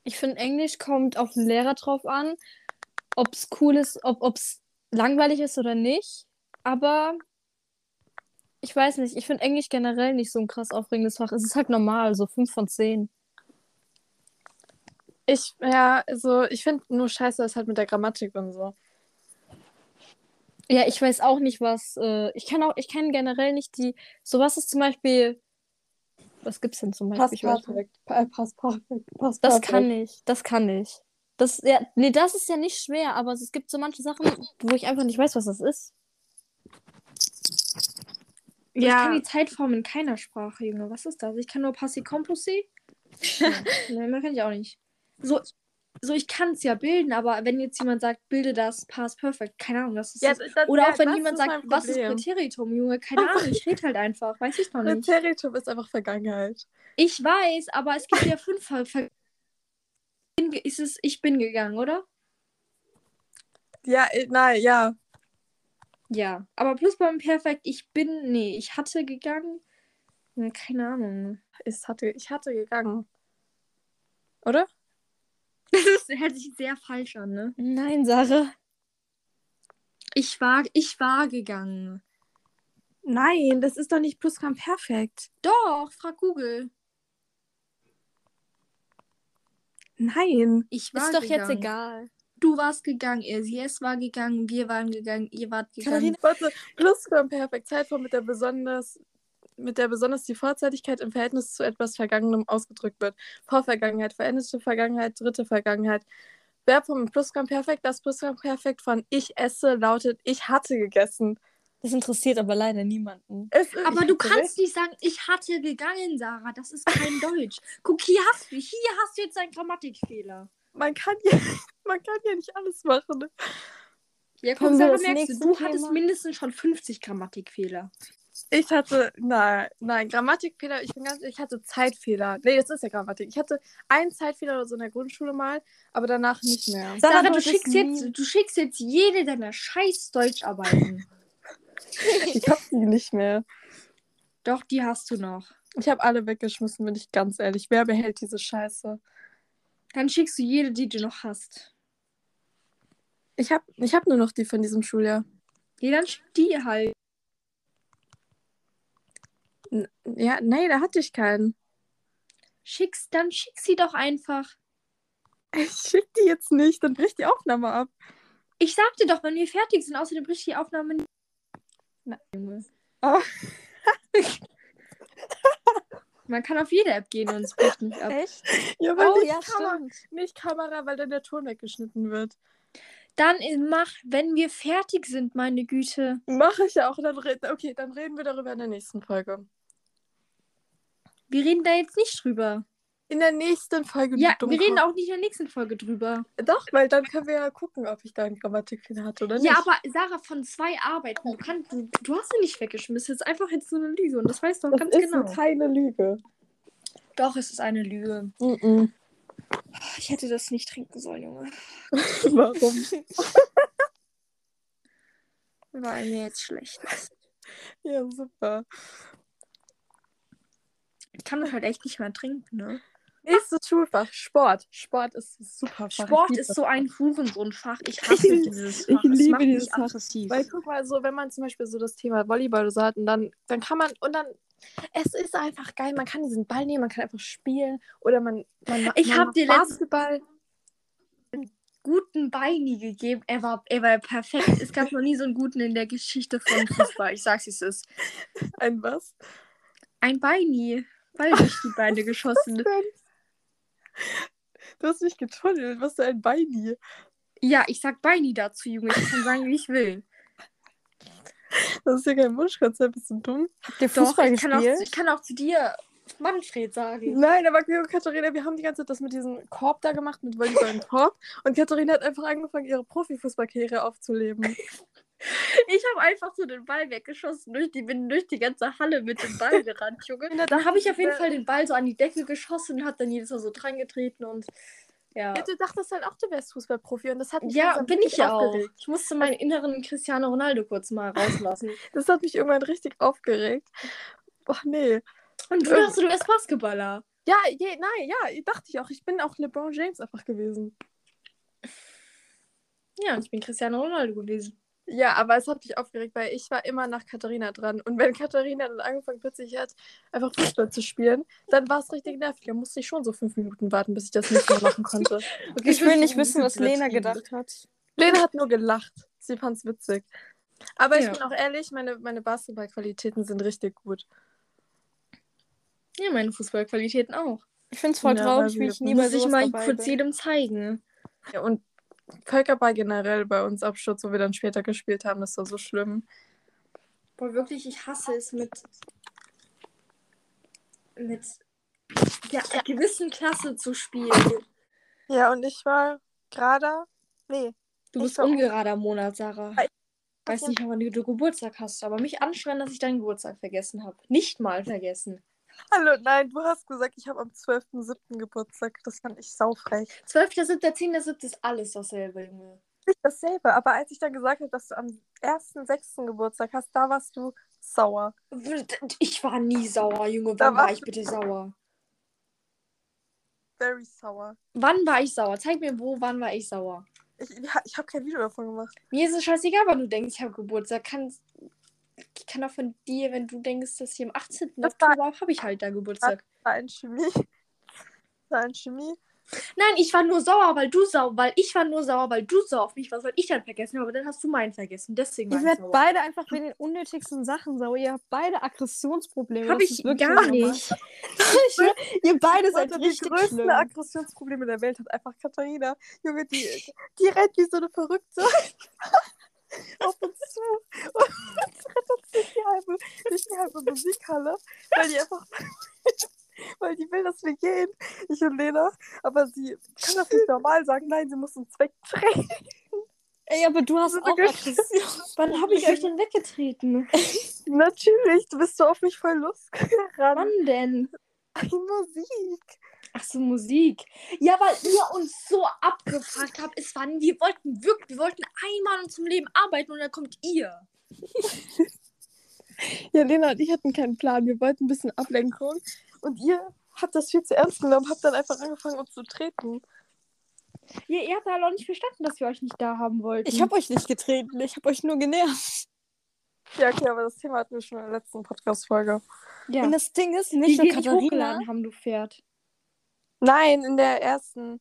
Ich finde, Englisch kommt auf den Lehrer drauf an, ob es cool ist, ob es langweilig ist oder nicht. Aber ich weiß nicht, ich finde Englisch generell nicht so ein krass aufregendes Fach. Es ist halt normal, so 5 von 10. Ich, ja, also ich finde nur scheiße, das halt mit der Grammatik und so. Ja, ich weiß auch nicht, was. Äh, ich kann auch, ich kenne generell nicht die. So was ist zum Beispiel. Was gibt's denn zum Beispiel? Ich weiß nicht. perfekt. Pa- Passt perfekt. Das perfekt. kann ich. Das kann ich. Das, ja, nee, das ist ja nicht schwer, aber es gibt so manche Sachen, wo ich einfach nicht weiß, was das ist. Ich Ja, kann die Zeitform in keiner Sprache, Junge. Was ist das? Ich kann nur Passi Composé. Nein, mehr kann ich auch nicht. So, so ich kann es ja bilden, aber wenn jetzt jemand sagt, bilde das Past Perfect, keine Ahnung, das ist ja, das. das- Oder ja, auch wenn jemand sagt, was ist. Präteritum, Junge? Keine Ahnung, ich rede halt einfach. Weiß ich noch nicht. Präteritum ist einfach Vergangenheit. Ich weiß, aber es gibt ja fünf Ver Ver bin ist es, ich bin gegangen, oder? Ja, äh, nein, ja. Ja. Aber plus beim Perfekt, ich bin, nee, ich hatte gegangen. Hm, Keine Ahnung. Ich hatte, ich hatte gegangen. Oder? Das ist, hört sich sehr falsch an, ne? Nein, Sarah. Ich war, ich war gegangen. Nein, das ist doch nicht Plusquamperfekt. Doch, frag Google. Nein. Ich war Ist doch gegangen. jetzt egal. Du warst gegangen, Elsies war gegangen, wir waren gegangen, ihr wart gegangen. Katharina, warte, Plusquamperfekt, Zeitform mit der besonders mit der besonders die Vorzeitigkeit im Verhältnis zu etwas Vergangenem ausgedrückt wird. Vorvergangenheit, veränderte Vergangenheit, dritte Vergangenheit. Verbform im Plusquamperfekt, das Plusquamperfekt von ich esse lautet ich hatte gegessen. Das interessiert aber leider niemanden. Es, Aber du kannst nicht sagen, ich hatte gegangen, Sarah. Das ist kein Deutsch. Guck, hier hast du, hier hast du jetzt einen Grammatikfehler. Man kann ja, man kann ja nicht alles machen. ne? Ja, guck, Kommen wir Sarah, merkst du, du hattest Thema? mindestens schon 50 Grammatikfehler. Ich hatte, nein, nein, Grammatikfehler, ich bin ganz, ich hatte Zeitfehler. Nee, das ist ja Grammatik. Ich hatte einen Zeitfehler oder so in der Grundschule mal, aber danach nicht mehr. Sarah, Sarah, du schickst, jetzt, du schickst jetzt jede deiner scheiß Deutscharbeiten. Ich hab die nicht mehr. Doch, die hast du noch. Ich habe alle weggeschmissen, bin ich ganz ehrlich. Wer behält diese Scheiße? Dann schickst du jede, die du noch hast. Ich habe ich hab nur noch die von diesem Schuljahr. Ja, dann schick die halt. N ja, nee, da hatte ich keinen. Schickst, dann schick sie doch einfach. Ich schick die jetzt nicht, dann bricht die Aufnahme ab. Ich sagte doch, wenn wir fertig sind, außerdem bricht die Aufnahme nicht. Na, Junge. Oh. Man kann auf jede App gehen und es bricht nicht ab. Echt? Ja, weil Oh, nicht, ja, Kamera, nicht Kamera, weil dann der Ton weggeschnitten wird. Dann mach, wenn wir fertig sind, meine Güte. Mache ich ja auch. Dann okay, dann reden wir darüber in der nächsten Folge. Wir reden da jetzt nicht drüber. In der nächsten Folge. Ja, wir reden auch nicht in der nächsten Folge drüber. Doch, weil dann können wir ja gucken, ob ich da einen Grammatikfehler hatte oder nicht. Ja, aber Sarah, von zwei Arbeiten, du, kannst, du, du hast sie nicht weggeschmissen. Das ist einfach jetzt so eine Lüge und das weißt du auch das ganz ist genau. keine Lüge. Doch, es ist eine Lüge. Mhm. Ich hätte das nicht trinken sollen, Junge. Warum? Weil mir jetzt schlecht ist. Ja, super. Ich kann das halt echt nicht mehr trinken, ne? Nächstes Schulfach, Sport. Sport ist super Fach. Sport Ich ist liebe so ein Hurensohnfach. Ich hasse Ich- dieses ich Fach. es liebe macht dieses Fach. aggressiv. Weil guck mal, so, wenn man zum Beispiel so das Thema Volleyball so hat, und dann, dann kann man, und dann, es ist einfach geil, man kann diesen Ball nehmen, man kann einfach spielen, oder man, man ma- Ich man hab macht dir Basketball. guten Beini gegeben. Er war, er war perfekt. Es gab noch nie so einen guten in der Geschichte von Fußball. Ich sag's, wie es ist. Ein was? Ein Beini. Ball durch die Beine geschossen. Du hast mich getunnelt, was für ein Beini. Ja, ich sag Beini dazu, Junge. Ich kann sagen, wie ich will. Das ist ja kein Wunschkonzert, bist du dumm? Habt ihr Doch, ich kann, auch, ich kann auch zu dir Manfred sagen. Nein, aber Katharina, wir haben die ganze Zeit das mit diesem Korb da gemacht, mit Volleyball im Korb. Und Katharina hat einfach angefangen, ihre Profifußballkarriere aufzuleben. Ich habe einfach so den Ball weggeschossen. Durch die, bin durch die ganze Halle mit dem Ball gerannt, Junge. Dann habe ich auf jeden Fall den Ball so an die Decke geschossen und habe dann jedes Mal so dran getreten und ja. Ja, du dachtest halt auch, du wärst Fußballprofi und das hat mich Ja, bin ich ja auch. Ich musste meinen inneren Cristiano Ronaldo kurz mal rauslassen. Das hat mich irgendwann richtig aufgeregt. Boah, nee. Und du dachtest, du wärst Basketballer. Ja, je, nein, ja, dachte ich auch. Ich bin auch LeBron James einfach gewesen. Ja, und ich bin Cristiano Ronaldo gewesen. Ja, aber es hat mich aufgeregt, weil ich war immer nach Katharina dran. Und wenn Katharina dann angefangen plötzlich hat, einfach Fußball zu spielen, dann war es richtig nervig. Da musste ich schon so fünf Minuten warten, bis ich das nicht mehr machen konnte. Okay, ich will nicht wissen, was. Lena gedacht hat. Lena hat nur gelacht. Sie fand es witzig. Aber ich Ja. bin auch ehrlich, meine, meine Basketballqualitäten sind richtig gut. Ja, meine Fußballqualitäten auch. Ich finde es voll Ja, traurig, wie ich nie bei Muss ich sowas mal kurz jedem zeigen. Ja, und Völkerball generell bei uns Absturz, wo wir dann später gespielt haben, das war so schlimm. Boah, wirklich, ich hasse es mit. mit. Ja, einer gewissen Klasse zu spielen. Ja, und ich war gerade. Nee. Du bist ungerader Monat, Sarah. Ich- Weiß nicht, wann du Geburtstag hast, aber mich anschreien, dass ich deinen Geburtstag vergessen habe. Nicht mal vergessen. Hallo, nein, du hast gesagt, ich habe am 12.07. Geburtstag. Das fand ich saufrech. 12.7., 10.7. ist alles dasselbe, Junge. Nicht dasselbe, aber als ich dann gesagt habe, dass du am 1.06. Geburtstag hast, da warst du sauer. Ich war nie sauer, Junge. Da Wann war ich bitte sauer? Very sauer. Wann war ich sauer? Zeig mir, wo, wann war ich sauer? Ich, ich habe kein Video davon gemacht. Mir ist es scheißegal, wann du denkst, ich habe Geburtstag. Kann, ich kann auch von dir, wenn du denkst, dass ich am 18. Das Oktober habe ich halt da Geburtstag. War in Chemie. War in Chemie. Nein, ich war nur sauer, weil du sauer, weil ich war nur sauer, weil du sauer auf mich warst, weil ich dann vergessen habe, aber dann hast du meinen vergessen. Deswegen war Ihr ich werdet beide einfach wegen den unnötigsten Sachen sauer. Ihr habt beide Aggressionsprobleme. Hab Das ich gar nicht. Ich ihr beide seid Warte, die richtig größten schlimm. Aggressionsprobleme der Welt hat einfach Katharina. Junge, die, die rennt wie so eine Verrückte auf uns zu und rennt uns durch die halbe, durch die halbe Musikhalle, weil die einfach, weil die will, dass wir gehen, ich und Lena, aber sie kann das nicht normal sagen. Nein, sie muss uns wegdrehen. Ey, aber du hast auch Aggression. Wann habe ich euch denn weggetreten? Natürlich, du bist so auf mich voll losgerannt. Wann denn? Musik. Ach so, Musik. Ja, weil ihr uns so abgefuckt habt. Es waren, wir wollten wirklich, wir wollten einmal uns zum Leben arbeiten und dann kommt ihr. Ja, Lena und ich hatten keinen Plan. Wir wollten ein bisschen Ablenkung. Und ihr habt das viel zu ernst genommen, habt dann einfach angefangen, uns zu treten. Ja, ihr habt halt auch nicht verstanden, dass wir euch nicht da haben wollten. Ich habe euch nicht getreten, ich habe euch nur genervt. Ja, okay, aber das Thema hatten wir schon in der letzten Podcast-Folge. Ja. Und das Ding ist, die nicht wir nur Katharina. hochgeladen haben, du Pferd. Nein, in der ersten.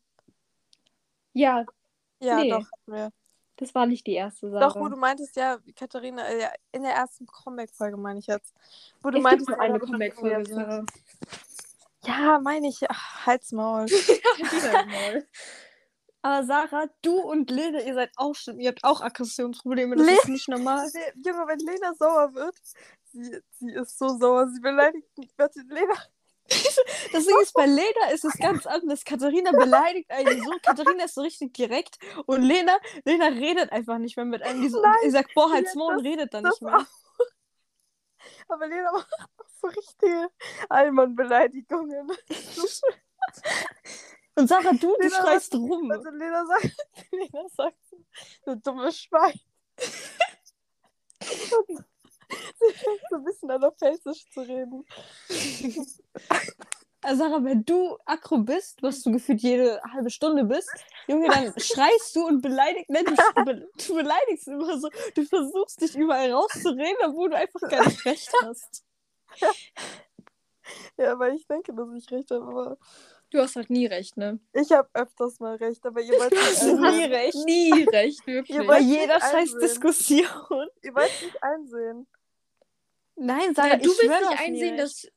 Ja, Ja, Nee. doch, wir. das war nicht die erste Sache. Doch, wo du meintest, ja, Katharina, äh, ja, in der ersten Comeback-Folge meine ich jetzt. Wo du es meintest, gibt eine ja, Comeback-Folge. Ja, meine ich. Ach, halt's Maul. Aber Sarah, du und Lene, ihr seid auch schlimm. Ihr habt auch Aggressionsprobleme. Das Le- ist nicht normal. Junge, wenn Lena sauer wird, sie, sie ist so sauer, sie beleidigt mich. Warte, Lena, Das Ding ist, bei Lena ist es ganz anders. Katharina beleidigt einen so. Katharina ist so richtig direkt. Und Lena, Lena redet einfach nicht mehr mit einem. Die so, Nein, ich sag, boah, halt's Maul und redet dann nicht mehr. aber Lena macht auch so richtige Allmann-Beleidigungen. Und Sarah, du, du schreist rum. Also Lena sagt, Lena sagt, so, du dummes Schwein. Sie fängt so ein bisschen an, auf Felsisch zu reden. Also Sarah, wenn du aggro bist, was du gefühlt jede halbe Stunde bist, Junge, dann schreist du und beleidigst, ne, du, be- du beleidigst immer so, du versuchst dich überall rauszureden, obwohl du einfach gar nicht recht hast. Ja, weil ich denke, dass ich recht habe, aber Du hast halt nie recht, ne? ich habe öfters mal recht, aber ihr wollt nicht einsehen. nie recht. Nie recht, wirklich. Bei jeder scheiß. Diskussion. Ihr wollt nicht einsehen. Nein, Sarah, ja, du ich willst nicht einsehen, dass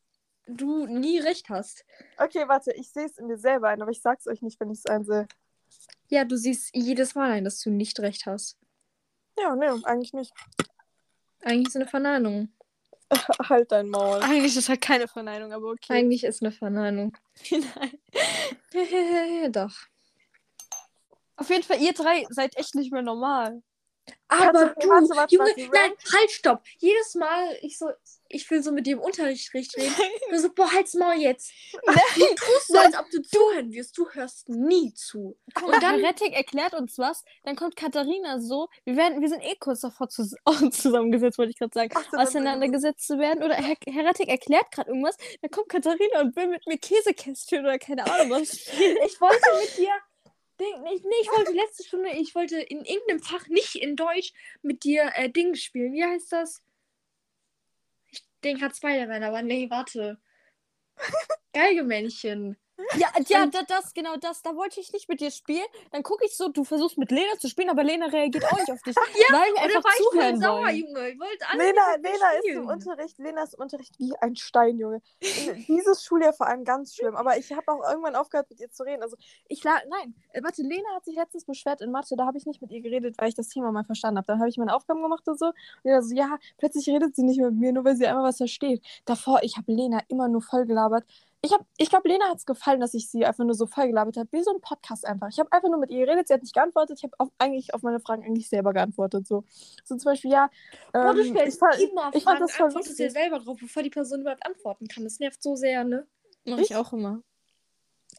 du nie recht hast. Okay, warte, ich sehe es in mir selber ein, aber ich sag's euch nicht, wenn ich es einsehe. Ja, du siehst jedes Mal ein, dass du nicht recht hast. Ja, nee, eigentlich nicht. Eigentlich ist eine Verneinung. halt dein Maul. Eigentlich ist halt keine Verneinung, aber okay. Eigentlich ist eine Verneinung. Nein. Doch. Auf jeden Fall, ihr drei seid echt nicht mehr normal. Aber du, warte, warte, Junge, warte, nein, halt, stopp. Jedes Mal, ich so, ich will so mit dir im Unterricht reden. Du so, boah, halt's Maul jetzt. Du tust so, als ob du zuhören wirst. Du hörst nie zu. Und dann Heretik erklärt uns was, dann kommt Katharina so, wir werden, wir sind eh kurz davor zus zusammengesetzt, wollte ich gerade sagen, Ach so, dann- auseinandergesetzt zu werden. Oder Her Heretik erklärt gerade irgendwas, dann kommt Katharina und will mit mir Käsekästchen oder keine Ahnung was. Ich wollte mit dir. Ding, nee, nee, ich wollte letzte Stunde, ich wollte in irgendeinem Fach, nicht in Deutsch, mit dir äh, Ding spielen. Wie heißt das? Ich denke gerade Spider-Man, aber nee, warte. Geigemännchen. Ja, ja, da, das, genau das. Da wollte ich nicht mit dir spielen. Dann gucke ich so, du versuchst mit Lena zu spielen, aber Lena reagiert auch nicht auf dich. weil wir einfach war ich voll sauer. Junge? Ich wollte alle Lena, Lena ist im Unterricht, Lena ist im Unterricht wie ein Stein, Junge. Dieses Schuljahr vor allem ganz schlimm. Aber ich habe auch irgendwann aufgehört, mit ihr zu reden. Also ich la nein, äh, warte, Lena hat sich letztens beschwert in Mathe, da habe ich nicht mit ihr geredet, weil ich das Thema mal verstanden habe. Dann habe ich meine Aufgaben gemacht und so. Und Lena so, ja, plötzlich redet sie nicht mit mir, nur weil sie einmal was versteht. Davor, ich habe Lena immer nur voll gelabert. Ich, hab, ich glaube, Lena hat es gefallen, dass ich sie einfach nur so voll gelabert habe, wie so ein Podcast einfach. Ich habe einfach nur mit ihr geredet, sie hat nicht geantwortet. Ich habe auf, eigentlich auf meine Fragen eigentlich selber geantwortet. So, so zum Beispiel, ja. Boah, du ähm, stellst ich fand, immer ich Fragen, fand das voll antwortest dir selber drauf, bevor die Person überhaupt antworten kann. Das nervt so sehr, ne? Mach ich auch immer.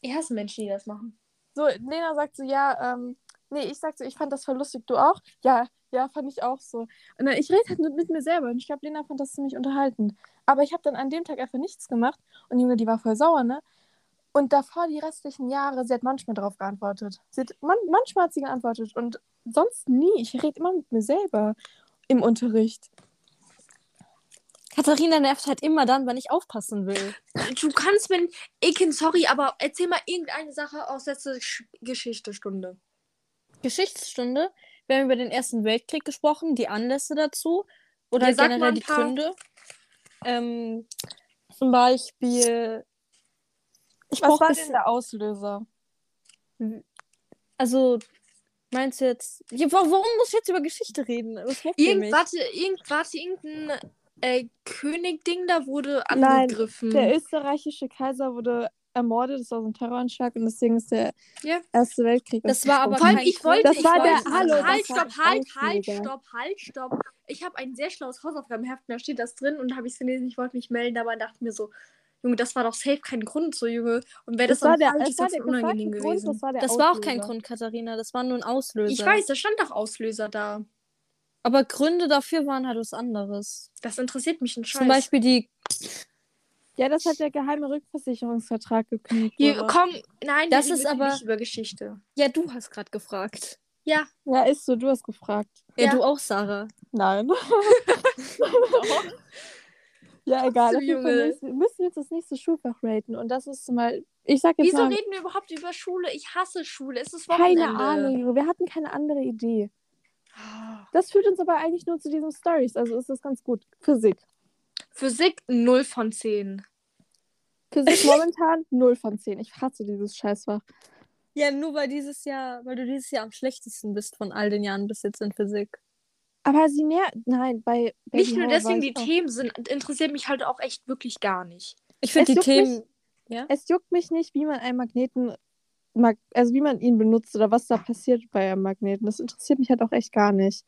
Ich hasse Menschen, die das machen. So, Lena sagt so, ja, ähm, Nee, ich sag so, ich fand das voll lustig. Du auch? Ja, ja, fand ich auch so. Und dann, ich rede halt mit, mit mir selber und ich glaube, Lena fand das ziemlich unterhaltend. Aber ich habe dann an dem Tag einfach nichts gemacht und Junge, die war voll sauer, ne? Und davor die restlichen Jahre, sie hat manchmal darauf geantwortet. Sie hat, man, manchmal hat sie geantwortet und sonst nie. Ich rede immer mit mir selber im Unterricht. Katharina nervt halt immer dann, wenn ich aufpassen will. Du kannst mir. Ikin, sorry, aber erzähl mal irgendeine Sache aus letzter Sch- Geschichtestunde. Geschichtsstunde. Wir haben über den Ersten Weltkrieg gesprochen, die Anlässe dazu oder Ja, generell die. Gründe. Ähm, zum Beispiel. Ich Was war bisschen- denn der Auslöser? Also, meinst du jetzt. Ja, wa- warum muss ich jetzt über Geschichte reden? Was macht ihr Irgend, mich? warte, irgend, warte, irgendein äh, König-Ding da wurde Nein, angegriffen. Der österreichische Kaiser wurde ermordet, das war so ein Terroranschlag und deswegen ist der Ja. Erste Weltkrieg. Das war aber kein ich wollte. Das ich war wollte, der- hallo, das Halt, stopp, halt, halt, stopp, halt, stopp. Ich habe ein sehr schlaues Hausaufgabenheft, und da steht das drin und da habe ich es gelesen. Ich wollte mich melden, aber dachte mir so, Junge, das war doch safe kein Grund, so Junge. Und wäre das, Das war der, falsch, ist war das der unangenehm gefragte Grund, gewesen. das war der Das war auch kein. Grund, Katharina. Das war nur ein Auslöser. Ich weiß, da stand doch Auslöser da. Aber Gründe dafür waren halt was anderes. Das interessiert mich ein Scheiß. Zum Beispiel die. Ja, das hat der geheime Rückversicherungsvertrag gekündigt. Hier, komm, nein, Das wir ist reden aber- nicht über Geschichte. Ja, du hast gerade gefragt. Ja, Ja, ist so, du hast gefragt. Ja, Ja. du auch, Sarah. Nein. ja, egal. So, Junge. müssen, müssen wir jetzt das nächste Schulfach raten. Und das ist mal, ich sag jetzt wieso mal, reden wir überhaupt über Schule? Ich hasse Schule. Es ist keine Wochenende. Ahnung, Junge. Wir hatten keine andere Idee. Ah. Das führt uns aber eigentlich nur zu diesen Stories. Also ist das ganz gut. Physik. Physik 0 von 10. Physik momentan 0 von 10. Ich hasse dieses Scheißfach. Ja, nur weil dieses Jahr, weil du dieses Jahr am schlechtesten bist von all den Jahren bis jetzt in Physik. Aber sie näher. Nein, bei. Baby Nicht nur deswegen, die auch. Themen sind, interessiert mich halt auch echt wirklich gar nicht. Ich finde die Themen. Es juckt mich nicht, wie man einen Magneten. mag- Also wie man ihn benutzt oder was da passiert bei einem Magneten. Das interessiert mich halt auch echt gar nicht.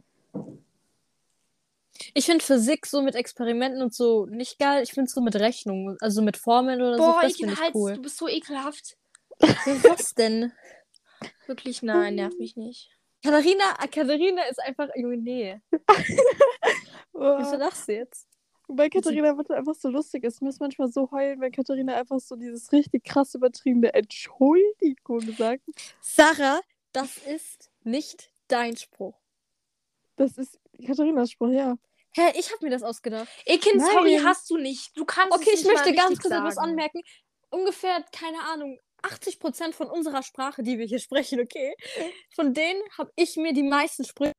Ich finde Physik so mit Experimenten und so nicht geil. Ich finde es so mit Rechnungen, also mit Formeln oder Boah, so. Das ich finde ich Hals, cool. du bist so ekelhaft. Was denn? Wirklich, nein, nerv mich nicht. Katharina, Katharina ist einfach. Junge, nee. Wieso lachst du jetzt? Weil Katharina wird einfach so lustig ist. Ich muss manchmal so heulen, wenn Katharina einfach so dieses richtig krass übertriebene Entschuldigung sagt. Sarah, das ist nicht dein Spruch. Das ist Katharinas Spruch, ja. Hä, ich habe mir das ausgedacht. Ekin, sorry, hast du nicht. Du kannst Okay, ich möchte ganz kurz etwas anmerken. Ungefähr, keine Ahnung, 80% von unserer Sprache, die wir hier sprechen, okay? Von denen habe ich mir die meisten Sprüche.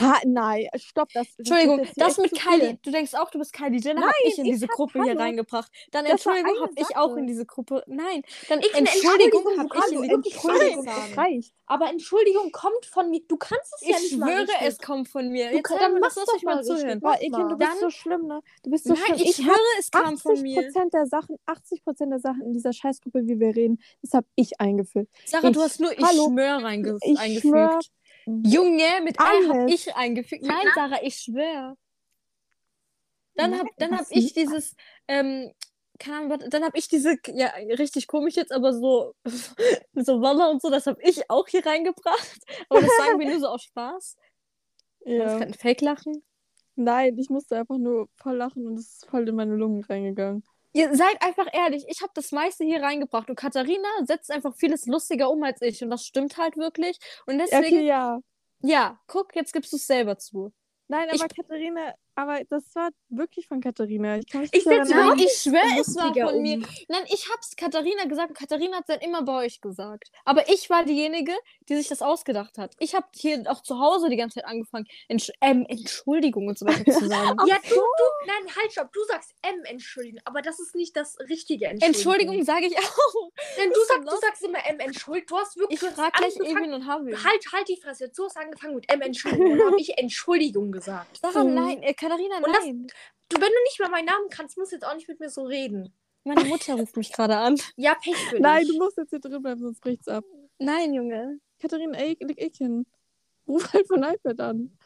Ha, nein, stopp, das. das Entschuldigung, hier das echt mit viel. Kylie. Du denkst auch, du bist Kylie Jenner, habe ich in ich diese hab- Gruppe hier hallo. reingebracht. Dann Das Entschuldigung, habe ich auch in diese Gruppe. Nein, dann Ich Entschuldigung, Entschuldigung, habe du ich in die wirklich Gruppe. Entschuldigung, das. Aber Entschuldigung kommt von mir. Du kannst es ja Ich nicht mal schwöre, richtig. es kommt von mir. Du Jetzt kann- dann lass doch mich mal zuhören. Boah, Ekin, du bist Dann- so schlimm, ne? Du bist so Nein, schlimm. ich hab schwöre, es kam von 80 mir. Prozent der Sachen, 80 Prozent der Sachen in dieser Scheißgruppe, wie wir reden, das habe ich eingeführt. Sarah, du Ich- hast nur ich hallo. schwör reinge Ich eingefügt. Schwör, Junge, mit A habe Alles. ich eingefügt. Nein, Sarah, ich schwör. Dann Nein, hab, dann hab das ich dieses, ähm, keine Ahnung, dann hab ich diese, ja, richtig komisch jetzt, aber so, so Wolle und so, das hab ich auch hier reingebracht. Aber das sagen wir nur so aus Spaß. Das ist ja. kein Fake-Lachen. Nein, ich musste einfach nur voll lachen und es ist voll in meine Lungen reingegangen. Ihr seid einfach ehrlich, ich habe das meiste hier reingebracht und Katharina setzt einfach vieles lustiger um als ich und das stimmt halt wirklich. Und deswegen, Okay, ja. ja, guck, jetzt gibst du es selber zu. Nein, Ich- aber Katharina, aber das war wirklich von Katharina. Ich kann mich Ich. Nein, ich schwöre, es war von mir. um. Nein, ich hab's Katharina gesagt und Katharina hat dann immer bei euch gesagt. Aber ich war diejenige, die sich das ausgedacht hat. Ich habe hier auch zu Hause die ganze Zeit angefangen, Entsch ähm, Entschuldigung und so weiter zu sagen. Ja, du, du, nein, halt, stopp. Du sagst M, Entschuldigung. Aber das ist nicht das richtige Entschuldigung. Entschuldigung sage ich auch. Denn du, los? du sagst immer M, Entschuldigung. Du hast wirklich Ich frage gleich angefangen- Evin und Harvey. Halt, halt die Fresse. Du hast angefangen mit M, Entschuldigung. Und dann habe ich Entschuldigung gesagt. Sarah, nein. Äh, Katharina, Und das- nein. Du, wenn du nicht mehr meinen Namen kannst, musst du jetzt auch nicht mit mir so reden. Meine Mutter ruft mich gerade an. Ja, Pech für Nein, dich. du musst jetzt hier drin bleiben, sonst bricht's ab. Nein, Junge. Katharina Eik- Ekin, ruf halt von iPad an.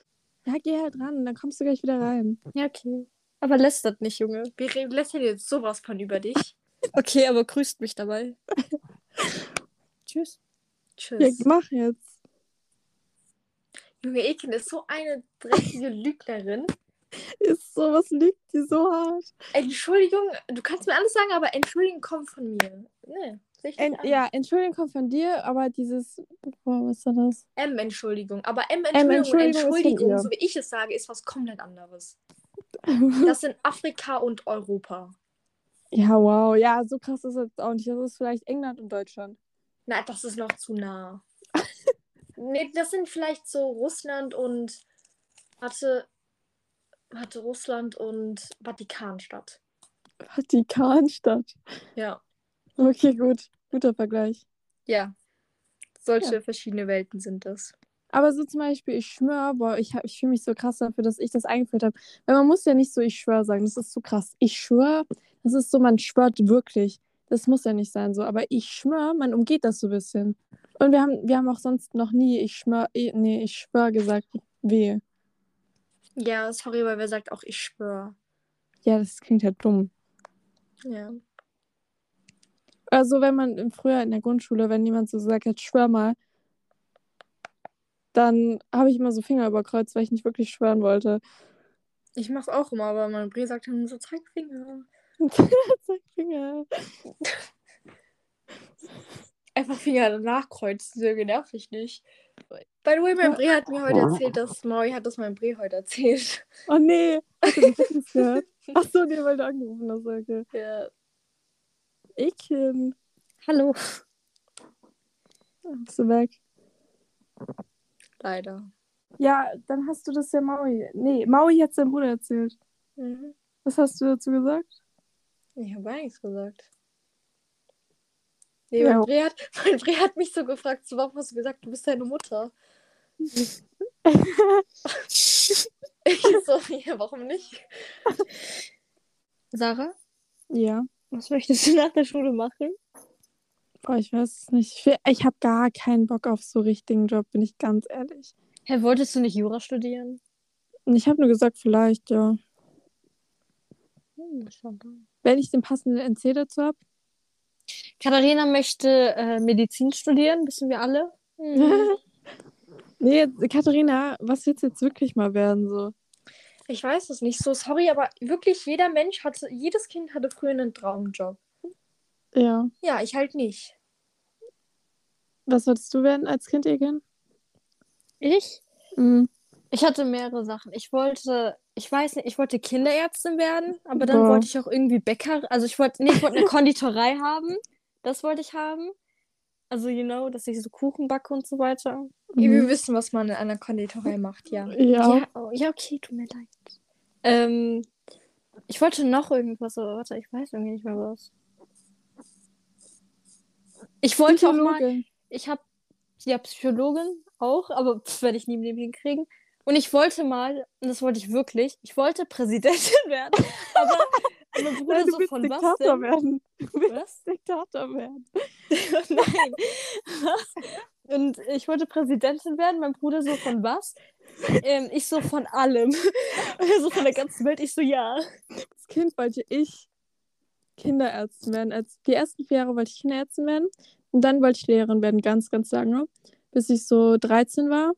Ja, geh halt ran, dann kommst du gleich wieder rein. Ja, okay. Aber lästert nicht, Junge. Wir lästern jetzt sowas von über dich. Okay, aber grüßt mich dabei. Tschüss. Ja, Tschüss. mach jetzt. Junge, Ekin ist so eine dreckige Lügnerin. Ist so, was liegt die so hart? Entschuldigung, du kannst mir alles sagen, aber Entschuldigung kommt von mir. Nee, sehe ich nicht En an. ja, Entschuldigung kommt von dir, aber dieses. Boah, was ist denn das? M, Entschuldigung. Aber M, Entschuldigung, Entschuldigung so wie ich es sage, ist was komplett anderes. Das sind Afrika und Europa. Ja, wow. Ja, so krass ist es auch nicht. Das ist vielleicht England und Deutschland. Na, das ist noch zu nah. nee, das sind vielleicht so Russland und. Warte. Warte, Russland und Vatikanstadt. Vatikanstadt. Ja. Okay, gut. Guter Vergleich. Ja. Solche verschiedene Welten sind das. Aber so zum Beispiel, ich schwöre, boah, ich, hab- ich fühle mich so krass dafür, dass ich das eingeführt habe. Weil man muss ja nicht so, ich schwöre sagen. Das ist so krass. Ich schwöre, das ist so, man schwört wirklich. Das muss ja nicht sein so. Aber ich schwöre, man umgeht das so ein bisschen. Und wir haben, wir haben auch sonst noch nie, ich schwöre, nee, ich schwöre gesagt, weh. Ja, sorry, weil wer sagt auch, ich schwöre. Ja, das klingt halt dumm. Ja. Also wenn man im- früher in der Grundschule, wenn jemand so gesagt hat, schwör mal, dann habe ich immer so Finger überkreuzt, weil ich nicht wirklich schwören wollte. Ich mach's auch immer, aber meine Brie sagt dann so, zeig Finger. Zeig Finger. Einfach Finger danach kreuzen, so nerv ich nicht. By the way, mein Brie hat mir heute erzählt, dass Maui hat das mein Brie heute erzählt. Oh nee, hast du das nicht gehört? Ach so, nee, weil du angerufen hast, okay. Ja. Ekin, Hallo. bist du weg? Leider. Ja, dann hast du das ja Maui. Nee, Maui hat seinem Bruder erzählt. Mhm. Was hast du dazu gesagt? Ich habe gar nichts gesagt. Nee, Ja. mein, Brie hat, mein Brie hat mich so gefragt, so, warum hast du gesagt, du bist deine Mutter? Ich so, ja, warum nicht? Sarah, Ja. was möchtest du nach der Schule machen? Oh, ich weiß es nicht. Ich, ich habe gar keinen Bock auf so richtigen Job, bin ich ganz ehrlich. Hä, wolltest du nicht Jura studieren? Ich habe nur gesagt, vielleicht, ja. Hm, schon. Wenn ich den passenden NC dazu habe. Katharina möchte äh, Medizin studieren, wissen wir alle. Nee, Katharina, was willst du jetzt wirklich mal werden? So? Ich weiß es nicht so, sorry, aber wirklich jeder Mensch hatte, jedes Kind hatte früher einen Traumjob. Ja. Ja, ich halt nicht. Was wolltest du werden als Kind, Egan? Ich? Mhm. Ich hatte mehrere Sachen. Ich wollte, ich weiß nicht, ich wollte Kinderärztin werden, aber dann Boah. wollte ich auch irgendwie Bäcker, also ich wollte, nee, ich wollte eine Konditorei haben. Das wollte ich haben. Also, you know, dass ich so Kuchen backe und so weiter. Wir Mhm. wissen, was man in einer Konditorei macht, ja. Ja. Ja, oh, ja, okay, tut mir leid. Ähm, ich wollte noch irgendwas, aber warte, ich weiß irgendwie nicht mehr was. Ich wollte auch mal, ich habe ja Psychologin auch, aber das werde ich nie im Leben hinkriegen. Und ich wollte mal, und das wollte ich wirklich, ich wollte Präsidentin werden. Aber mein Bruder Nein, du so von was Diktator denn? werden. Du willst Was? Diktator werden. Nein. Was? Und ich wollte Präsidentin werden, mein Bruder so von was? Ähm, ich so von allem. so von der ganzen Welt. Ich so, ja. Als Kind wollte ich Kinderärztin werden. Als, die ersten vier Jahre wollte ich Kinderärztin werden. Und dann wollte ich Lehrerin werden, ganz, ganz lange. Bis ich so 13 war.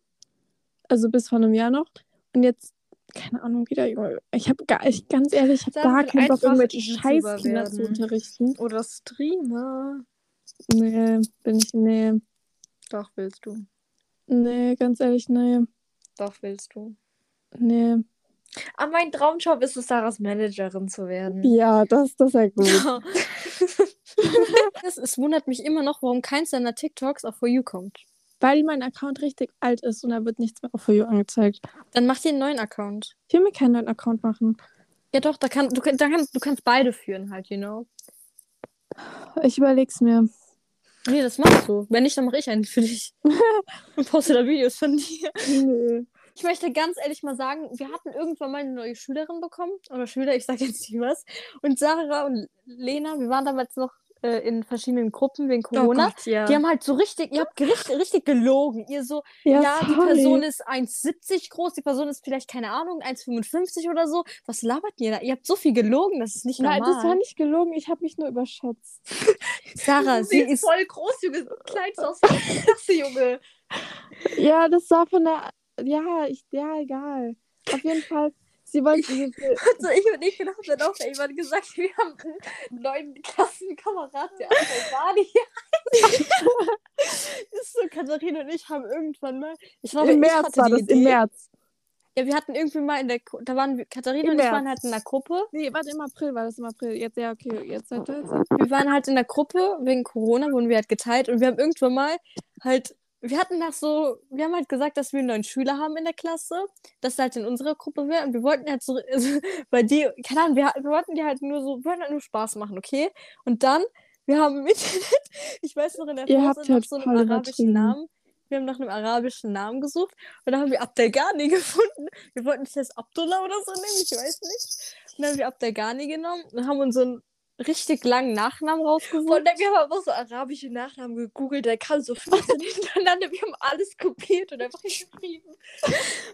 Also bis vor einem Jahr noch. Und jetzt, keine Ahnung, wieder, Junge. Ich habe gar, ich, ganz ehrlich, ich habe gar will keinen Bock, irgendwelche Scheißkinder zu unterrichten. Oder Streamer. Nee, bin ich, nee. Doch, willst du. Nee, ganz ehrlich, nee. Doch, willst du. Nee. Aber mein Traumjob ist es, Sarahs Managerin zu werden. Ja, das, das ist ja gut. es, es wundert mich immer noch, warum keins deiner TikToks auf For You kommt. Weil mein Account richtig alt ist und da wird nichts mehr auf For You angezeigt. Dann mach dir einen neuen Account. Ich will mir keinen neuen Account machen. Ja doch, da kann, du, da kann, du kannst beide führen halt, you know. Ich überleg's mir. Nee, das machst du. Wenn nicht, dann mache ich einen für dich. Und poste da Videos von dir. Nee. Ich möchte ganz ehrlich mal sagen, wir hatten irgendwann mal eine neue Schülerin bekommen. Oder Schüler, ich sage jetzt nicht was. Und Sarah und Lena, wir waren damals noch äh, in verschiedenen Gruppen wegen Corona. Oh Gott, ja. Die haben halt so richtig, ihr habt richtig, richtig gelogen. Ihr so, Ja, ja, die. Person ist 1,70 groß, die Person ist vielleicht, keine Ahnung, 1,55 oder so. Was labert ihr da? Ihr habt so viel gelogen, das ist nicht Nein, normal. das war nicht gelogen. Ich habe mich nur überschätzt. Sarah, sie ist. voll groß, Junge. Kleid aus der Klasse, Junge. Ja, das sah von der. ja, ich, ja, egal. Auf jeden Fall, sie wollte diese, Also ich und ich haben dann auch irgendwann gesagt, wir haben einen neuen Klassenkamerad, der andere war nicht. Ist so, Katharina und ich haben irgendwann mal. Ich glaube, im ich März war das, Idee. im März. Ja, wir hatten irgendwie mal in der. Da waren wir, Katharina Im und ich waren halt in der Gruppe. Nee, warte, im April war das, im April. Jetzt, ja, okay, jetzt seid ihr jetzt. Wir waren halt in der Gruppe wegen Corona, wurden wir halt geteilt und wir haben irgendwann mal halt. Wir hatten das so, wir haben halt gesagt, dass wir einen neuen Schüler haben in der Klasse, dass er halt in unserer Gruppe wäre und wir wollten halt so, also bei dir, keine Ahnung, wir, wir wollten dir halt nur so, wir wollten halt nur Spaß machen, okay? Und dann, wir haben im Internet, ich weiß noch in der Ihr habt nach halt so einem arabischen. Namen, wir haben nach einem arabischen Namen gesucht und dann haben wir Abdelghani gefunden. Wir wollten nicht das Abdullah oder so nehmen, ich weiß nicht. Und dann haben wir Abdelghani genommen und haben uns so einen richtig langen Nachnamen rausgesucht. Und dann haben wir aber so arabische Nachnamen gegoogelt, der kann so 15 hintereinander. Wir haben alles kopiert und einfach geschrieben.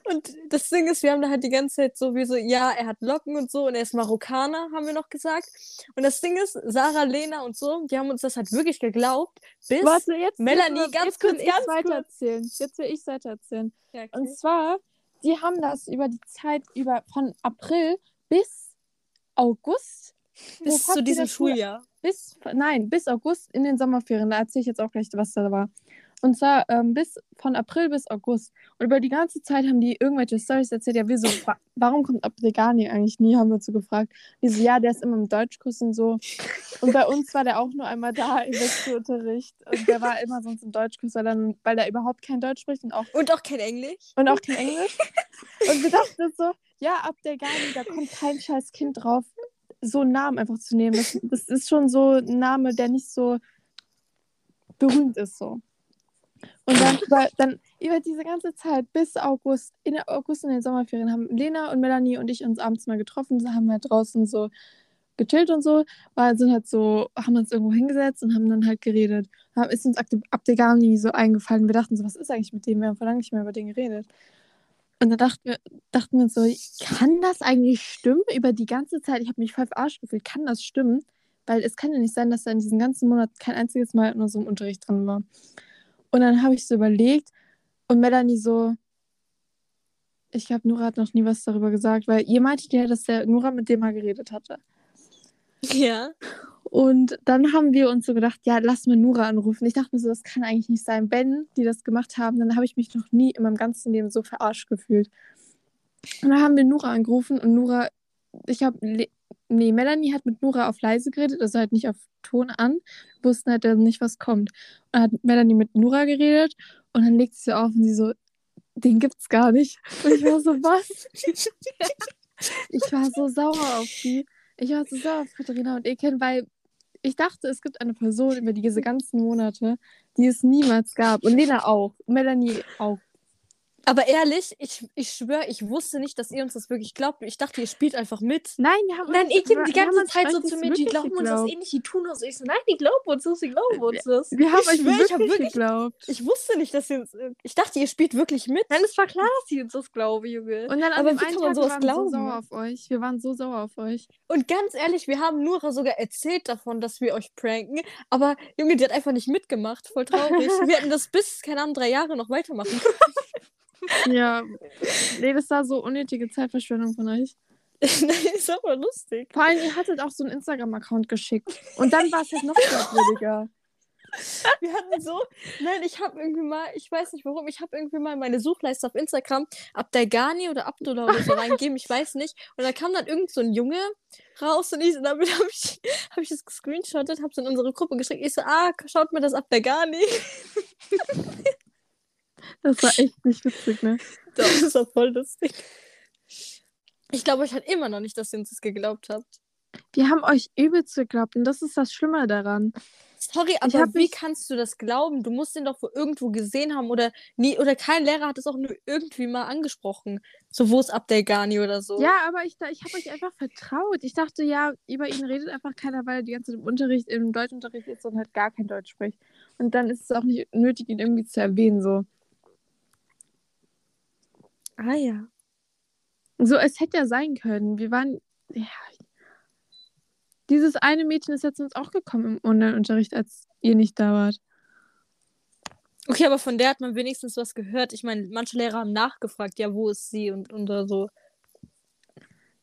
Und das Ding ist, wir haben da halt die ganze Zeit so wie so, ja, er hat Locken und so und er ist Marokkaner, haben wir noch gesagt. Und das Ding ist, Sarah, Lena und so, die haben uns das halt wirklich geglaubt, bis. Warte, jetzt. Melanie, jetzt, ganz jetzt kurz, will ich ganz kurz. weitererzählen. Jetzt will ich weitererzählen. Ja, okay. Und zwar, die haben das über die Zeit über von April bis August. Bis zu diesem Schuljahr. Bis, nein, bis August in den Sommerferien. Da erzähle ich jetzt auch gleich, was da war. Und zwar ähm, bis von April bis August. Und über die ganze Zeit haben die irgendwelche Storys erzählt. Ja, wir so, warum kommt Abdegani eigentlich nie? Haben wir so gefragt. Die so, ja, der ist immer im Deutschkurs und so. Und bei uns war der auch nur einmal da im Wechselunterricht. Und der war immer sonst im Deutschkurs, weil, dann, weil der überhaupt kein Deutsch spricht und auch Und auch kein Englisch. und auch kein Englisch. Und wir dachten so, ja, ab der Gani, da kommt kein scheiß Kind drauf, so einen Namen einfach zu nehmen. Das, das ist schon so ein Name, der nicht so berühmt ist so. Und dann über, dann über diese ganze Zeit bis August, in August in den Sommerferien haben Lena und Melanie und ich uns abends mal getroffen, haben halt draußen so gechillt und so, weil sind halt so, haben uns irgendwo hingesetzt und haben dann halt geredet. Ist uns Abde- Abdegani so eingefallen. Wir dachten so, was ist eigentlich mit dem? Wir haben vor lange nicht mehr über den geredet. Und dann dachten wir, dachten wir so, kann das eigentlich stimmen über die ganze Zeit? Ich habe mich voll verarscht gefühlt. Kann das stimmen? Weil es kann ja nicht sein, dass er in diesem ganzen Monat kein einziges Mal in unserem Unterricht drin war. Und dann habe ich so überlegt und Melanie so, ich glaube, Nora hat noch nie was darüber gesagt, weil ihr meintet ja, dass der Nora mit dem mal geredet hatte. Ja. Und dann haben wir uns so gedacht, ja, lass mal Nura anrufen. Ich dachte mir so, das kann eigentlich nicht sein. Wenn die das gemacht haben, dann habe ich mich noch nie in meinem ganzen Leben so verarscht gefühlt. Und dann haben wir Nura angerufen und Nura, ich habe, nee, Melanie hat mit Nura auf leise geredet, also halt nicht auf Ton an. Wussten halt dann nicht, was kommt. Und dann hat Melanie mit Nura geredet und dann legt sie auf und sie so, den gibt's gar nicht. Und ich war so, was? Ich war so sauer auf sie. Ich war so sauer auf Katharina und Eken, weil ich dachte, es gibt eine Person über diese ganzen Monate, die es niemals gab. Und Lena auch. Melanie auch. Aber ehrlich, ich, ich schwöre, ich wusste nicht, dass ihr uns das wirklich glaubt. Ich dachte, ihr spielt einfach mit. Nein, wir haben Nein, uns- ich gebe die wir ganze uns Zeit so zu mir, die glauben uns das eh nicht, die tun das. Ich so, nein, die glauben uns das, die glauben uns das. Wir haben Ich euch schwör, ich wirklich, hab wirklich- geglaubt. Ich wusste nicht, dass ihr uns. Ich dachte, ihr spielt wirklich mit. Nein, es war klar, dass die uns das glauben, Junge. Und dann an Aber wie kann man wir sowas waren glauben? so sauer auf euch. Wir waren so sauer auf euch. Und ganz ehrlich, wir haben Nora sogar erzählt davon, dass wir euch pranken. Aber Junge, die hat einfach nicht mitgemacht. Voll traurig. wir hätten das bis, keine Ahnung, drei Jahre noch weitermachen können. Ja. nee, das war so unnötige Zeitverschwendung von euch. Nein, ist aber lustig. Vor allem, ihr hattet auch so einen Instagram-Account geschickt. Und dann war es halt noch glaubwürdiger. Wir hatten so, nein, ich habe irgendwie mal, ich weiß nicht warum, ich habe irgendwie mal in meine Suchleiste auf Instagram Abdelgani oder Abdullah oder so reingegeben, ich weiß nicht. Und da kam dann irgend so ein Junge raus und ich, und damit habe ich, hab ich das gescreenshottet, habe es in unsere Gruppe geschickt. Ich so, ah, schaut mir das Abdelgani. Das war echt nicht witzig, ne? Das ist doch voll lustig. Ich glaube euch halt immer noch nicht, dass ihr uns das geglaubt habt. Wir haben euch übelst geglaubt und das ist das Schlimme daran. Sorry, aber wie mich- kannst du das glauben? Du musst den doch wohl irgendwo gesehen haben oder nie oder kein Lehrer hat es auch nur irgendwie mal angesprochen. So wo ist Abdelgani oder so. Ja, aber ich, ich habe euch einfach vertraut. Ich dachte, ja, über ihn redet einfach keiner, weil er die ganze Zeit im Unterricht, im Deutschunterricht ist und halt gar kein Deutsch spricht. Und dann ist es auch nicht nötig, ihn irgendwie zu erwähnen. So, Ah ja. so es hätte ja sein können. Wir waren. Ja. Dieses eine Mädchen ist jetzt uns auch gekommen im Online-Unterricht, als ihr nicht da wart. Okay, aber von der hat man wenigstens was gehört. Ich meine, manche Lehrer haben nachgefragt, ja, wo ist sie und, und oder so.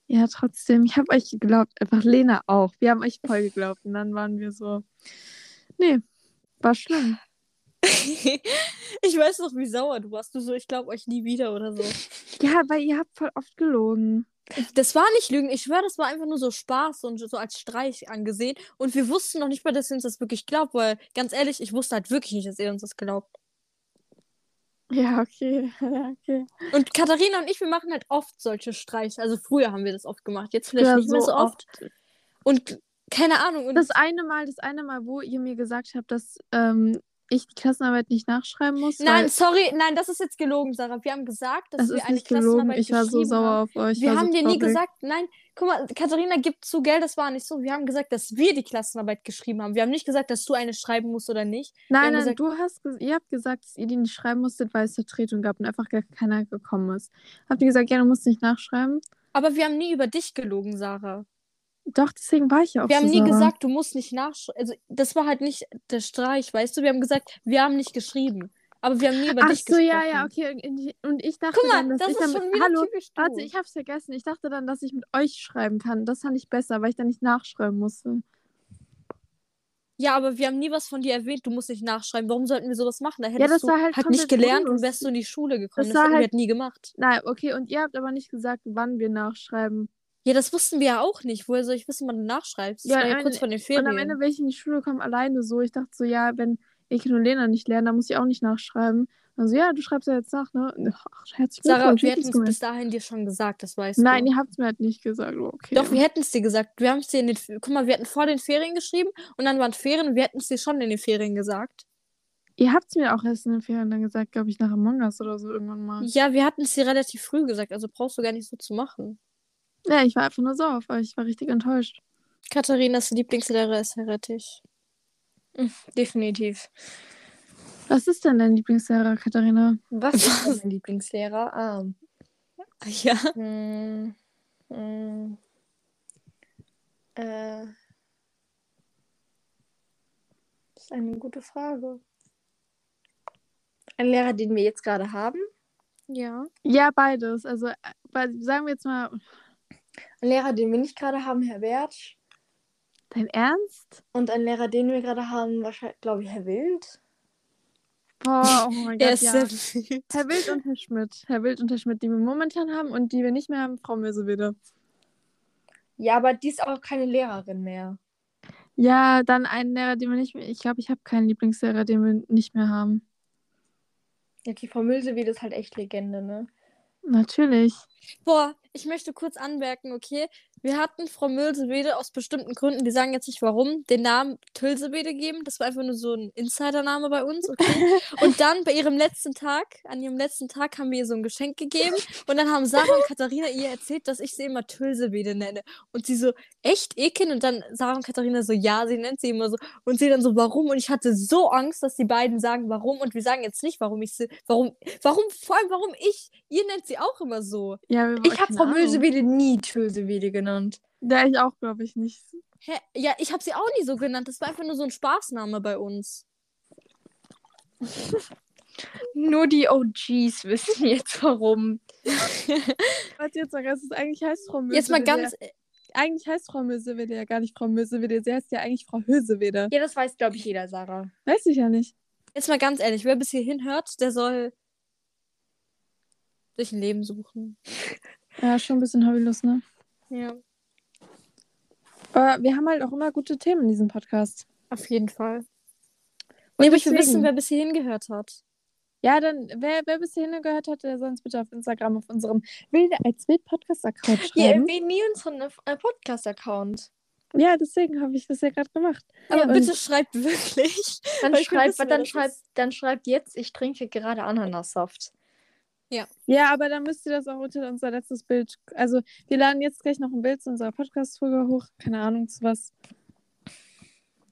Ja, trotzdem, ich habe euch geglaubt, einfach Lena auch. Wir haben euch voll geglaubt und dann waren wir so. Nee, war schlimm. ich weiß noch, wie sauer du warst. Du so, ich glaube euch nie wieder oder so. Ja, weil ihr habt voll oft gelogen. Das war nicht Lügen. Ich schwöre, das war einfach nur so Spaß und so als Streich angesehen. Und wir wussten noch nicht mal, dass ihr uns das wirklich glaubt, weil ganz ehrlich, ich wusste halt wirklich nicht, dass ihr uns das glaubt. Ja, okay. Ja, okay. Und Katharina und ich, wir machen halt oft solche Streiche. Also früher haben wir das oft gemacht, jetzt vielleicht Ja, nicht mehr so so oft. Und keine Ahnung. Und Das eine Mal, das eine Mal, wo ihr mir gesagt habt, dass ähm, ich die Klassenarbeit nicht nachschreiben muss. nein, sorry, nein, das ist jetzt gelogen, Sarah. Wir haben gesagt, dass das wir ist eine nicht gelogen. Klassenarbeit Ich war so sauer haben. auf euch. Wir haben so dir nie gesagt, nein, guck mal, Katharina gibt zu, gell, das war nicht so. Wir haben gesagt, dass wir die Klassenarbeit geschrieben haben. Wir haben nicht gesagt, dass du eine schreiben musst oder nicht. Nein, nein, gesagt- du hast, ihr habt gesagt, dass ihr die nicht schreiben musstet, weil es Vertretung gab und einfach gar keiner gekommen ist. Habt ihr gesagt, ja, du musst nicht nachschreiben? Aber wir haben nie über dich gelogen, Sarah. Doch, deswegen war ich ja auch Wir so haben nie gesagt, du musst nicht nachschreiben. Also, das war halt nicht der Streich, weißt du? Wir haben gesagt, wir haben nicht geschrieben. Aber wir haben nie über Ach dich so, gesprochen. ja, ja, okay. Und ich- dachte Guck mal, dann, dass das ich ist damit, schon wieder Hallo, typisch du. warte, ich hab's vergessen. Ich dachte dann, dass ich mit euch schreiben kann. Das fand ich besser, weil ich dann nicht nachschreiben musste. Ja, aber wir haben nie was von dir erwähnt, du musst nicht nachschreiben. Warum sollten wir sowas machen? Da hättest Ja, das du war halt nicht komplett gelernt und wärst du in die Schule gekommen. Das Das, war hätten wir halt- halt nie gemacht. Nein, okay, und ihr habt aber nicht gesagt, wann wir nachschreiben. Ja, das wussten wir ja auch nicht. Woher soll ich wissen, wann du nachschreibst? Das Ja, war ja kurz vor den Und Ferien. am Ende, wenn ich in die Schule komme, alleine so. Ich dachte so, ja, wenn Ekin und Lena nicht lernen, dann muss ich auch nicht nachschreiben. Also, ja, du schreibst ja jetzt nach, ne? Ach, herzlichen Sarah, Glückwunsch. wir hätten es bis dahin dir schon gesagt, das weißt Nein, du. ihr habt es mir halt nicht gesagt. Oh, Okay. Doch, wir hätten es dir gesagt. Wir haben es dir in den. Guck mal, wir hatten vor den Ferien geschrieben und dann waren Ferien und wir hätten es dir schon in den Ferien gesagt. Ihr habt es mir auch erst in den Ferien dann gesagt, glaube ich, nach Among Us oder so irgendwann mal. Ja, wir hatten es dir relativ früh gesagt, also brauchst du gar nicht so zu machen. Ja, ich war einfach nur sauer auf euch. Ich war richtig enttäuscht. Katharinas Lieblingslehrer ist heretisch. Mhm, definitiv. Was ist denn dein Lieblingslehrer, Katharina? Was ist denn mein Lieblingslehrer? Ah. Ja. Hm, hm, äh, das ist eine gute Frage. Ein Lehrer, den wir jetzt gerade haben. Ja. Ja, beides. Also, äh, sagen wir jetzt mal, Ein Lehrer, den wir nicht gerade haben, Herr Bertsch. dein Ernst? Und ein Lehrer, den wir gerade haben, wahrscheinlich, glaube ich, Herr Wild. Boah, oh mein Gott, ist ja. sehr wild. Herr Wild und Herr Schmidt. Herr Wild und Herr Schmidt, die wir momentan haben und die wir nicht mehr haben, Frau Mösewede. Ja, aber die ist auch keine Lehrerin mehr. Ja, dann einen Lehrer, den wir nicht mehr. Ich glaube, ich habe keinen Lieblingslehrer, den wir nicht mehr haben. Okay, Frau Mülsewied ist halt echt Legende, ne? Natürlich. Boah, ich möchte kurz anmerken, okay? Wir hatten Frau Mülsewede aus bestimmten Gründen, wir sagen jetzt nicht warum, den Namen Tülsewede gegeben. Das war einfach nur so ein Insidername bei uns, okay? Und dann bei ihrem letzten Tag, an ihrem letzten Tag haben wir ihr so ein Geschenk gegeben. Und dann haben Sarah und Katharina ihr erzählt, dass ich sie immer Tülsewede nenne. Und sie so, echt, Ekin? Und dann Sarah und Katharina so, ja, sie nennt sie immer so. Und sie dann so, warum? Und ich hatte so Angst, dass die beiden sagen, warum. Und wir sagen jetzt nicht, warum ich sie, warum, warum, vor allem, warum ich. Ihr nennt sie auch immer so. Ja, wir, Ich habe Frau. Mülsewiede nie Tülsewiede genannt. Ja, ich auch, glaube ich, nicht. Hä? Ja, ich habe sie auch nie so genannt. Das war einfach nur so ein Spaßname bei uns. Nur die OGs wissen jetzt warum. Warte jetzt mal, ganz, eigentlich heißt Frau Mösewede. Jetzt mal ganz. Ja, eigentlich heißt Frau Mösewede ja gar nicht Frau Mösewede. Sie heißt ja eigentlich Frau Hösewede. Ja, das weiß, glaube ich, jeder, Sarah. Weiß ich ja nicht. Jetzt mal ganz ehrlich, wer bis hierhin hört, der soll sich ein Leben suchen. Ja, schon ein bisschen hobbylos, ne? Ja. Aber wir haben halt auch immer gute Themen in diesem Podcast. Auf jeden Fall. Und Nee, aber ich will wissen, wer bis hierhin gehört hat. Ja, dann, wer, wer bis hierhin gehört hat, der soll uns bitte auf Instagram auf unserem Wilde als Wild Podcast-Account schreiben. erwähnt nie unseren äh, Podcast-Account. Ja, deswegen habe ich das ja gerade gemacht. Aber Ja, bitte schreibt wirklich. Dann schreibt, dann, schreibt, dann schreibt jetzt, ich trinke gerade Ananassaft. Ja, aber dann müsst ihr das auch unter unser letztes Bild. Also, wir laden jetzt gleich noch ein Bild zu unserer Podcast-Folge hoch. Keine Ahnung, zu was.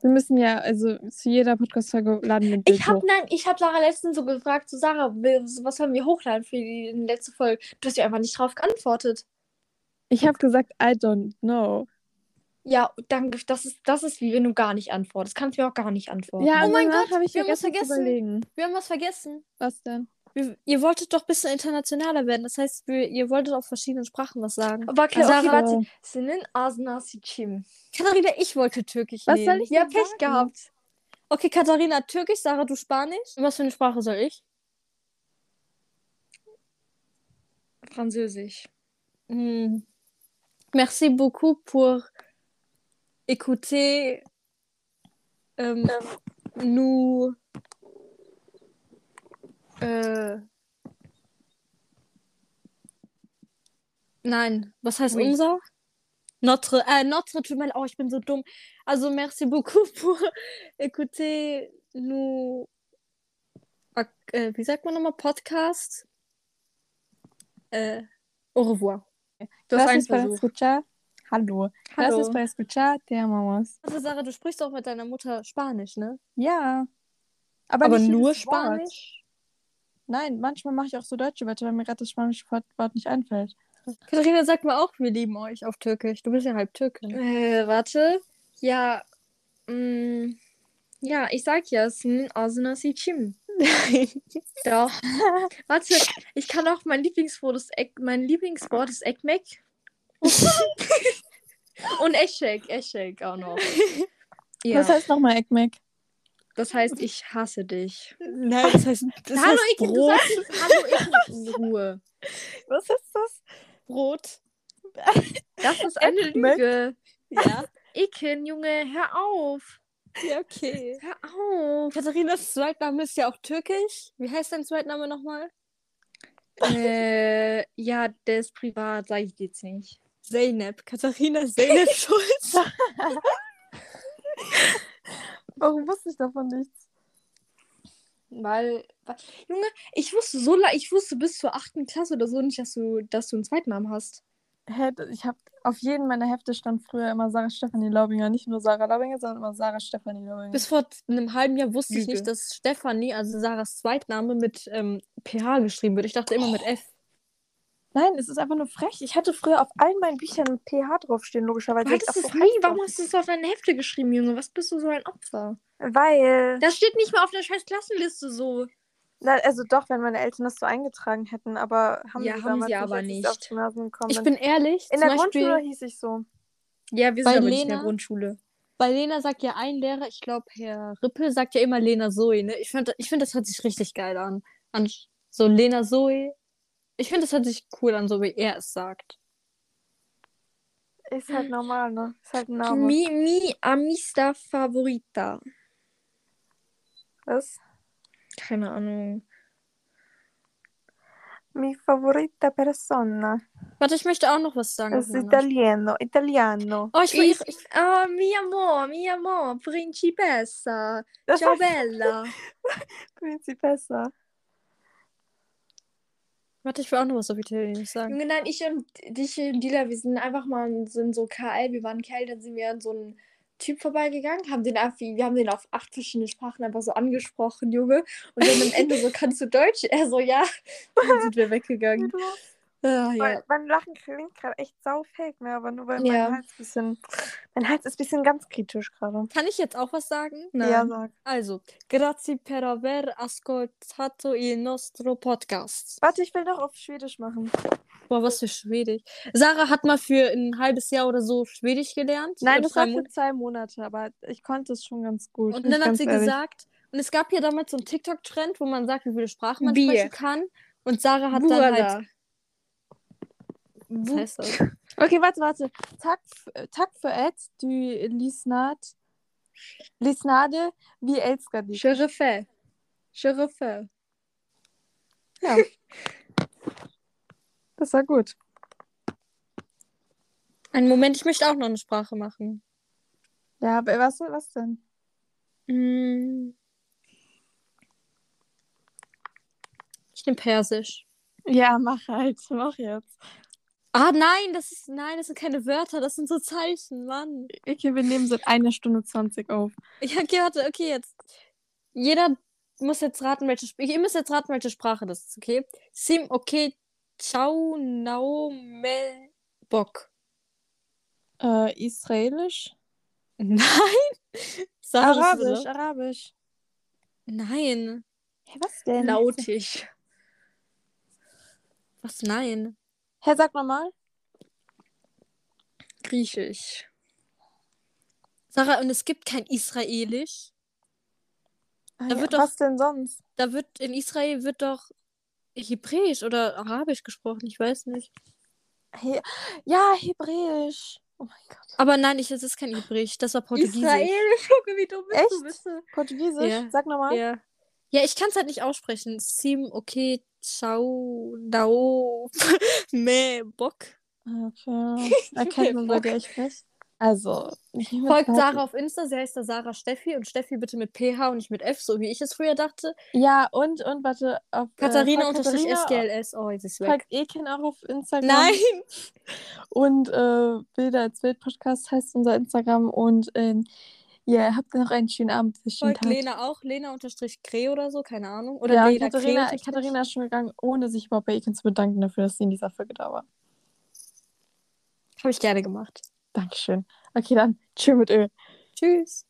Wir müssen ja, also zu jeder Podcast-Folge laden wir ein Bild Ich habe nein, ich habe Sarah letztens so gefragt, so Sarah, was sollen wir hochladen für die letzte Folge? Du hast ja einfach nicht drauf geantwortet. Ich habe gesagt, I don't know. Ja, danke. Das ist, das ist wie wenn du gar nicht antwortest. Kannst mir auch gar nicht antworten. Ja, Oh mein Gott, habe ich wir haben was vergessen zu. Wir haben was vergessen. Was denn? Wir, ihr wolltet doch ein bisschen internationaler werden. Das heißt, wir, ihr wolltet auf verschiedenen Sprachen was sagen. Aber okay, Sarah- okay, warte. Senin Asna Sichim. Katharina, ich wollte Türkisch Was nehmen. soll ich Ja, Pech sagen? gehabt. Okay, Katharina, Türkisch, Sarah, du Spanisch. Und was für eine Sprache soll ich? Französisch. Hmm. Merci beaucoup pour écouter euh, nous. Äh, nein, was heißt Oui. unser? Notre, äh, notre, tut mir leid, oh, ich bin so dumm. Also, merci beaucoup pour écouter nous. Äh, wie sagt man nochmal? Podcast? Äh, au revoir. Du hast einen Versuch. escuchar. Hallo. Gracias por escuchar. Te amamos. Also Sarah, du sprichst auch mit deiner Mutter Spanisch, ne? Ja. Aber, Aber nur Wort. Spanisch? Nein, manchmal mache ich auch so deutsche Wörter, weil mir gerade das spanische Wort nicht einfällt. Katharina, sag mal auch, wir lieben euch auf Türkisch. Du bist ja halb Türkin. Äh, warte. Ja. mm, ja, ich sag ja, Senin Asna Sichim. Doch. Warte, ich kann auch mein Lieblingswort ist Ek mein Lieblingswort ist Ekmek. Und Eschek, Eschek auch noch. Ja, Was heißt nochmal Ekmek? Das heißt, ich hasse dich. Nein, das heißt, das Hallo, heißt du Brot. sagst es. Hallo, Ike, in Ruhe. Was ist das? Brot. Das ist eine? Lüge. Ja. Iken, Junge, hör auf. Ja, okay. Hör auf. Katharinas Zweitname ist ja auch türkisch. Wie heißt dein Zweitname nochmal? äh, ja, der ist privat, sag ich jetzt nicht. Zeynep. Katharina Zeynep Schulz. Warum wusste ich davon nichts? Weil, weil, Junge, ich wusste so lange, ich wusste bis zur achten Klasse oder so nicht, dass du, dass du einen Zweitnamen hast. Hä, ich habe auf jedem meiner Hefte stand früher immer Sarah Stefanie Laubinger. Nicht nur Sarah Laubinger, sondern immer Sarah Stefanie Laubinger. Bis vor einem halben Jahr wusste ich Lüge. nicht, dass Stefanie, also Sarahs Zweitname, mit ähm, PH geschrieben wird. Ich dachte immer mit F. Nein, es ist einfach nur frech. Ich hatte früher auf allen meinen Büchern ein PH draufstehen, logischerweise. Du hattest es nie. Warum hast du es auf deine Hefte geschrieben, Junge? Was bist du so ein Opfer? Weil. Das steht nicht mehr auf der scheiß Klassenliste so. Na, also doch, wenn meine Eltern das so eingetragen hätten, aber haben Ja, sie haben sie aber nicht. Ich bin. ehrlich, In der Beispiel, Grundschule hieß ich so. Ja, wir sind aber nicht in Lena- der Grundschule. bei Lena sagt ja ein Lehrer, ich glaube Herr Rippel, sagt ja immer Lena Zoe, ne? Ich finde, ich find, das hört sich richtig geil an. an so Lena Zoe. Ich finde, das hört sich cool an, so wie er es sagt. Ist halt normal, ne? Ist halt ein Name. Mi, mi amista favorita. Was? Keine Ahnung. Mi favorita persona. Warte, ich möchte auch noch was sagen. Es auf ist italiano. Italiano. Oh, ich, Ich, ich, oh, mi amor, mi amor, principessa. Das Ciao, bella. Principessa. Warte, ich will auch noch was auf Italienisch sagen. Junge, nein, ich und dich und Dila, wir sind einfach mal sind so KL, wir waren KL, dann sind wir an so einen Typ vorbeigegangen, haben den einfach, wir haben den auf acht verschiedene Sprachen einfach so angesprochen, Junge. Und dann am Ende so, kannst du Deutsch? Er so, ja. Und dann sind wir weggegangen. Ah, ja. Mein, Lachen klingt gerade echt saufake, ne? Aber nur weil Ja. mein Hals bisschen. Mein Hals ist ein bisschen ganz kritisch gerade. Kann ich jetzt auch was sagen? Ja, sag. Also, grazie per aver ascoltato il nostro podcast. Warte, ich will doch auf Schwedisch machen. Boah, was für Schwedisch. Sarah hat mal für ein halbes Jahr oder so Schwedisch gelernt. Nein, das war für zwei Monate, aber ich konnte es schon ganz gut. Und dann hat sie ehrlich. gesagt, und es gab ja damals so einen TikTok-Trend, wo man sagt, wie viele Sprachen man Bier. sprechen kann. Und Sarah hat dann halt. Was heißt das? Okay, warte, warte. Tack, f- tack för ett du lyssnat. Lyssnade, vi älskar dich. Sherife. Sherife. Ja. Das war gut. Einen Moment, ich möchte auch noch eine Sprache machen. Ja, aber was, was denn? Hm. Ich nehme Persisch. Ja, mach halt. Mach jetzt. Ah, nein, das ist. Nein, das sind keine Wörter, das sind so Zeichen, Mann. Okay, wir nehmen seit einer Stunde 20 auf. Ja, okay, warte, okay, jetzt. Jeder muss jetzt raten, welche Sprache. Ihr müsst jetzt raten, welche Sprache das ist, okay? Sim, okay, ciao, nao, me, bok. Äh, Israelisch? Nein. Sag Arabisch. Arabisch. Nein. Hä, was denn? Lautisch. Was? Nein. Hä, sag nochmal. Griechisch. Sarah, und es gibt kein Israelisch. Da ja, wird doch- was denn sonst? Da wird in Israel wird doch Hebräisch oder Arabisch gesprochen, ich weiß nicht. He ja, Hebräisch. Oh mein Gott. Aber nein, ich, das ist kein Hebräisch, das war Portugiesisch. Israelisch, Junge, wie dumm bist du, Echt? bist du? Portugiesisch? Ja. Sag nochmal. Ja. Ja, ich kann es halt nicht aussprechen. Sim, okay, ciao, dao, me, bock. Okay. Erkennt man dir echt nicht. Also, Folgt Sarah auf Insta, sie heißt da Sarah Steffi und Steffi bitte mit PH und nicht mit F, so wie ich es früher dachte. Ja, und, und, warte. Auf, Katharina äh, unterstrich SGLS. Oh, jetzt ist weg. Folgt Eken auch auf Instagram. Nein! Und äh, Bilder als Bild-Podcast heißt unser Instagram. Und ähm, ja, habt noch einen schönen Abend. Folgt. Lena auch, Lena unterstrich Kre oder so, keine Ahnung. Oder Ja, Lena Kre Katharina, unterstrich. Katharina ist schon gegangen, ohne sich überhaupt bei Eken zu bedanken dafür, dass sie in dieser Folge da war. Habe ich gerne gemacht. Dankeschön. Okay, dann. Tschüss mit Öl. Tschüss.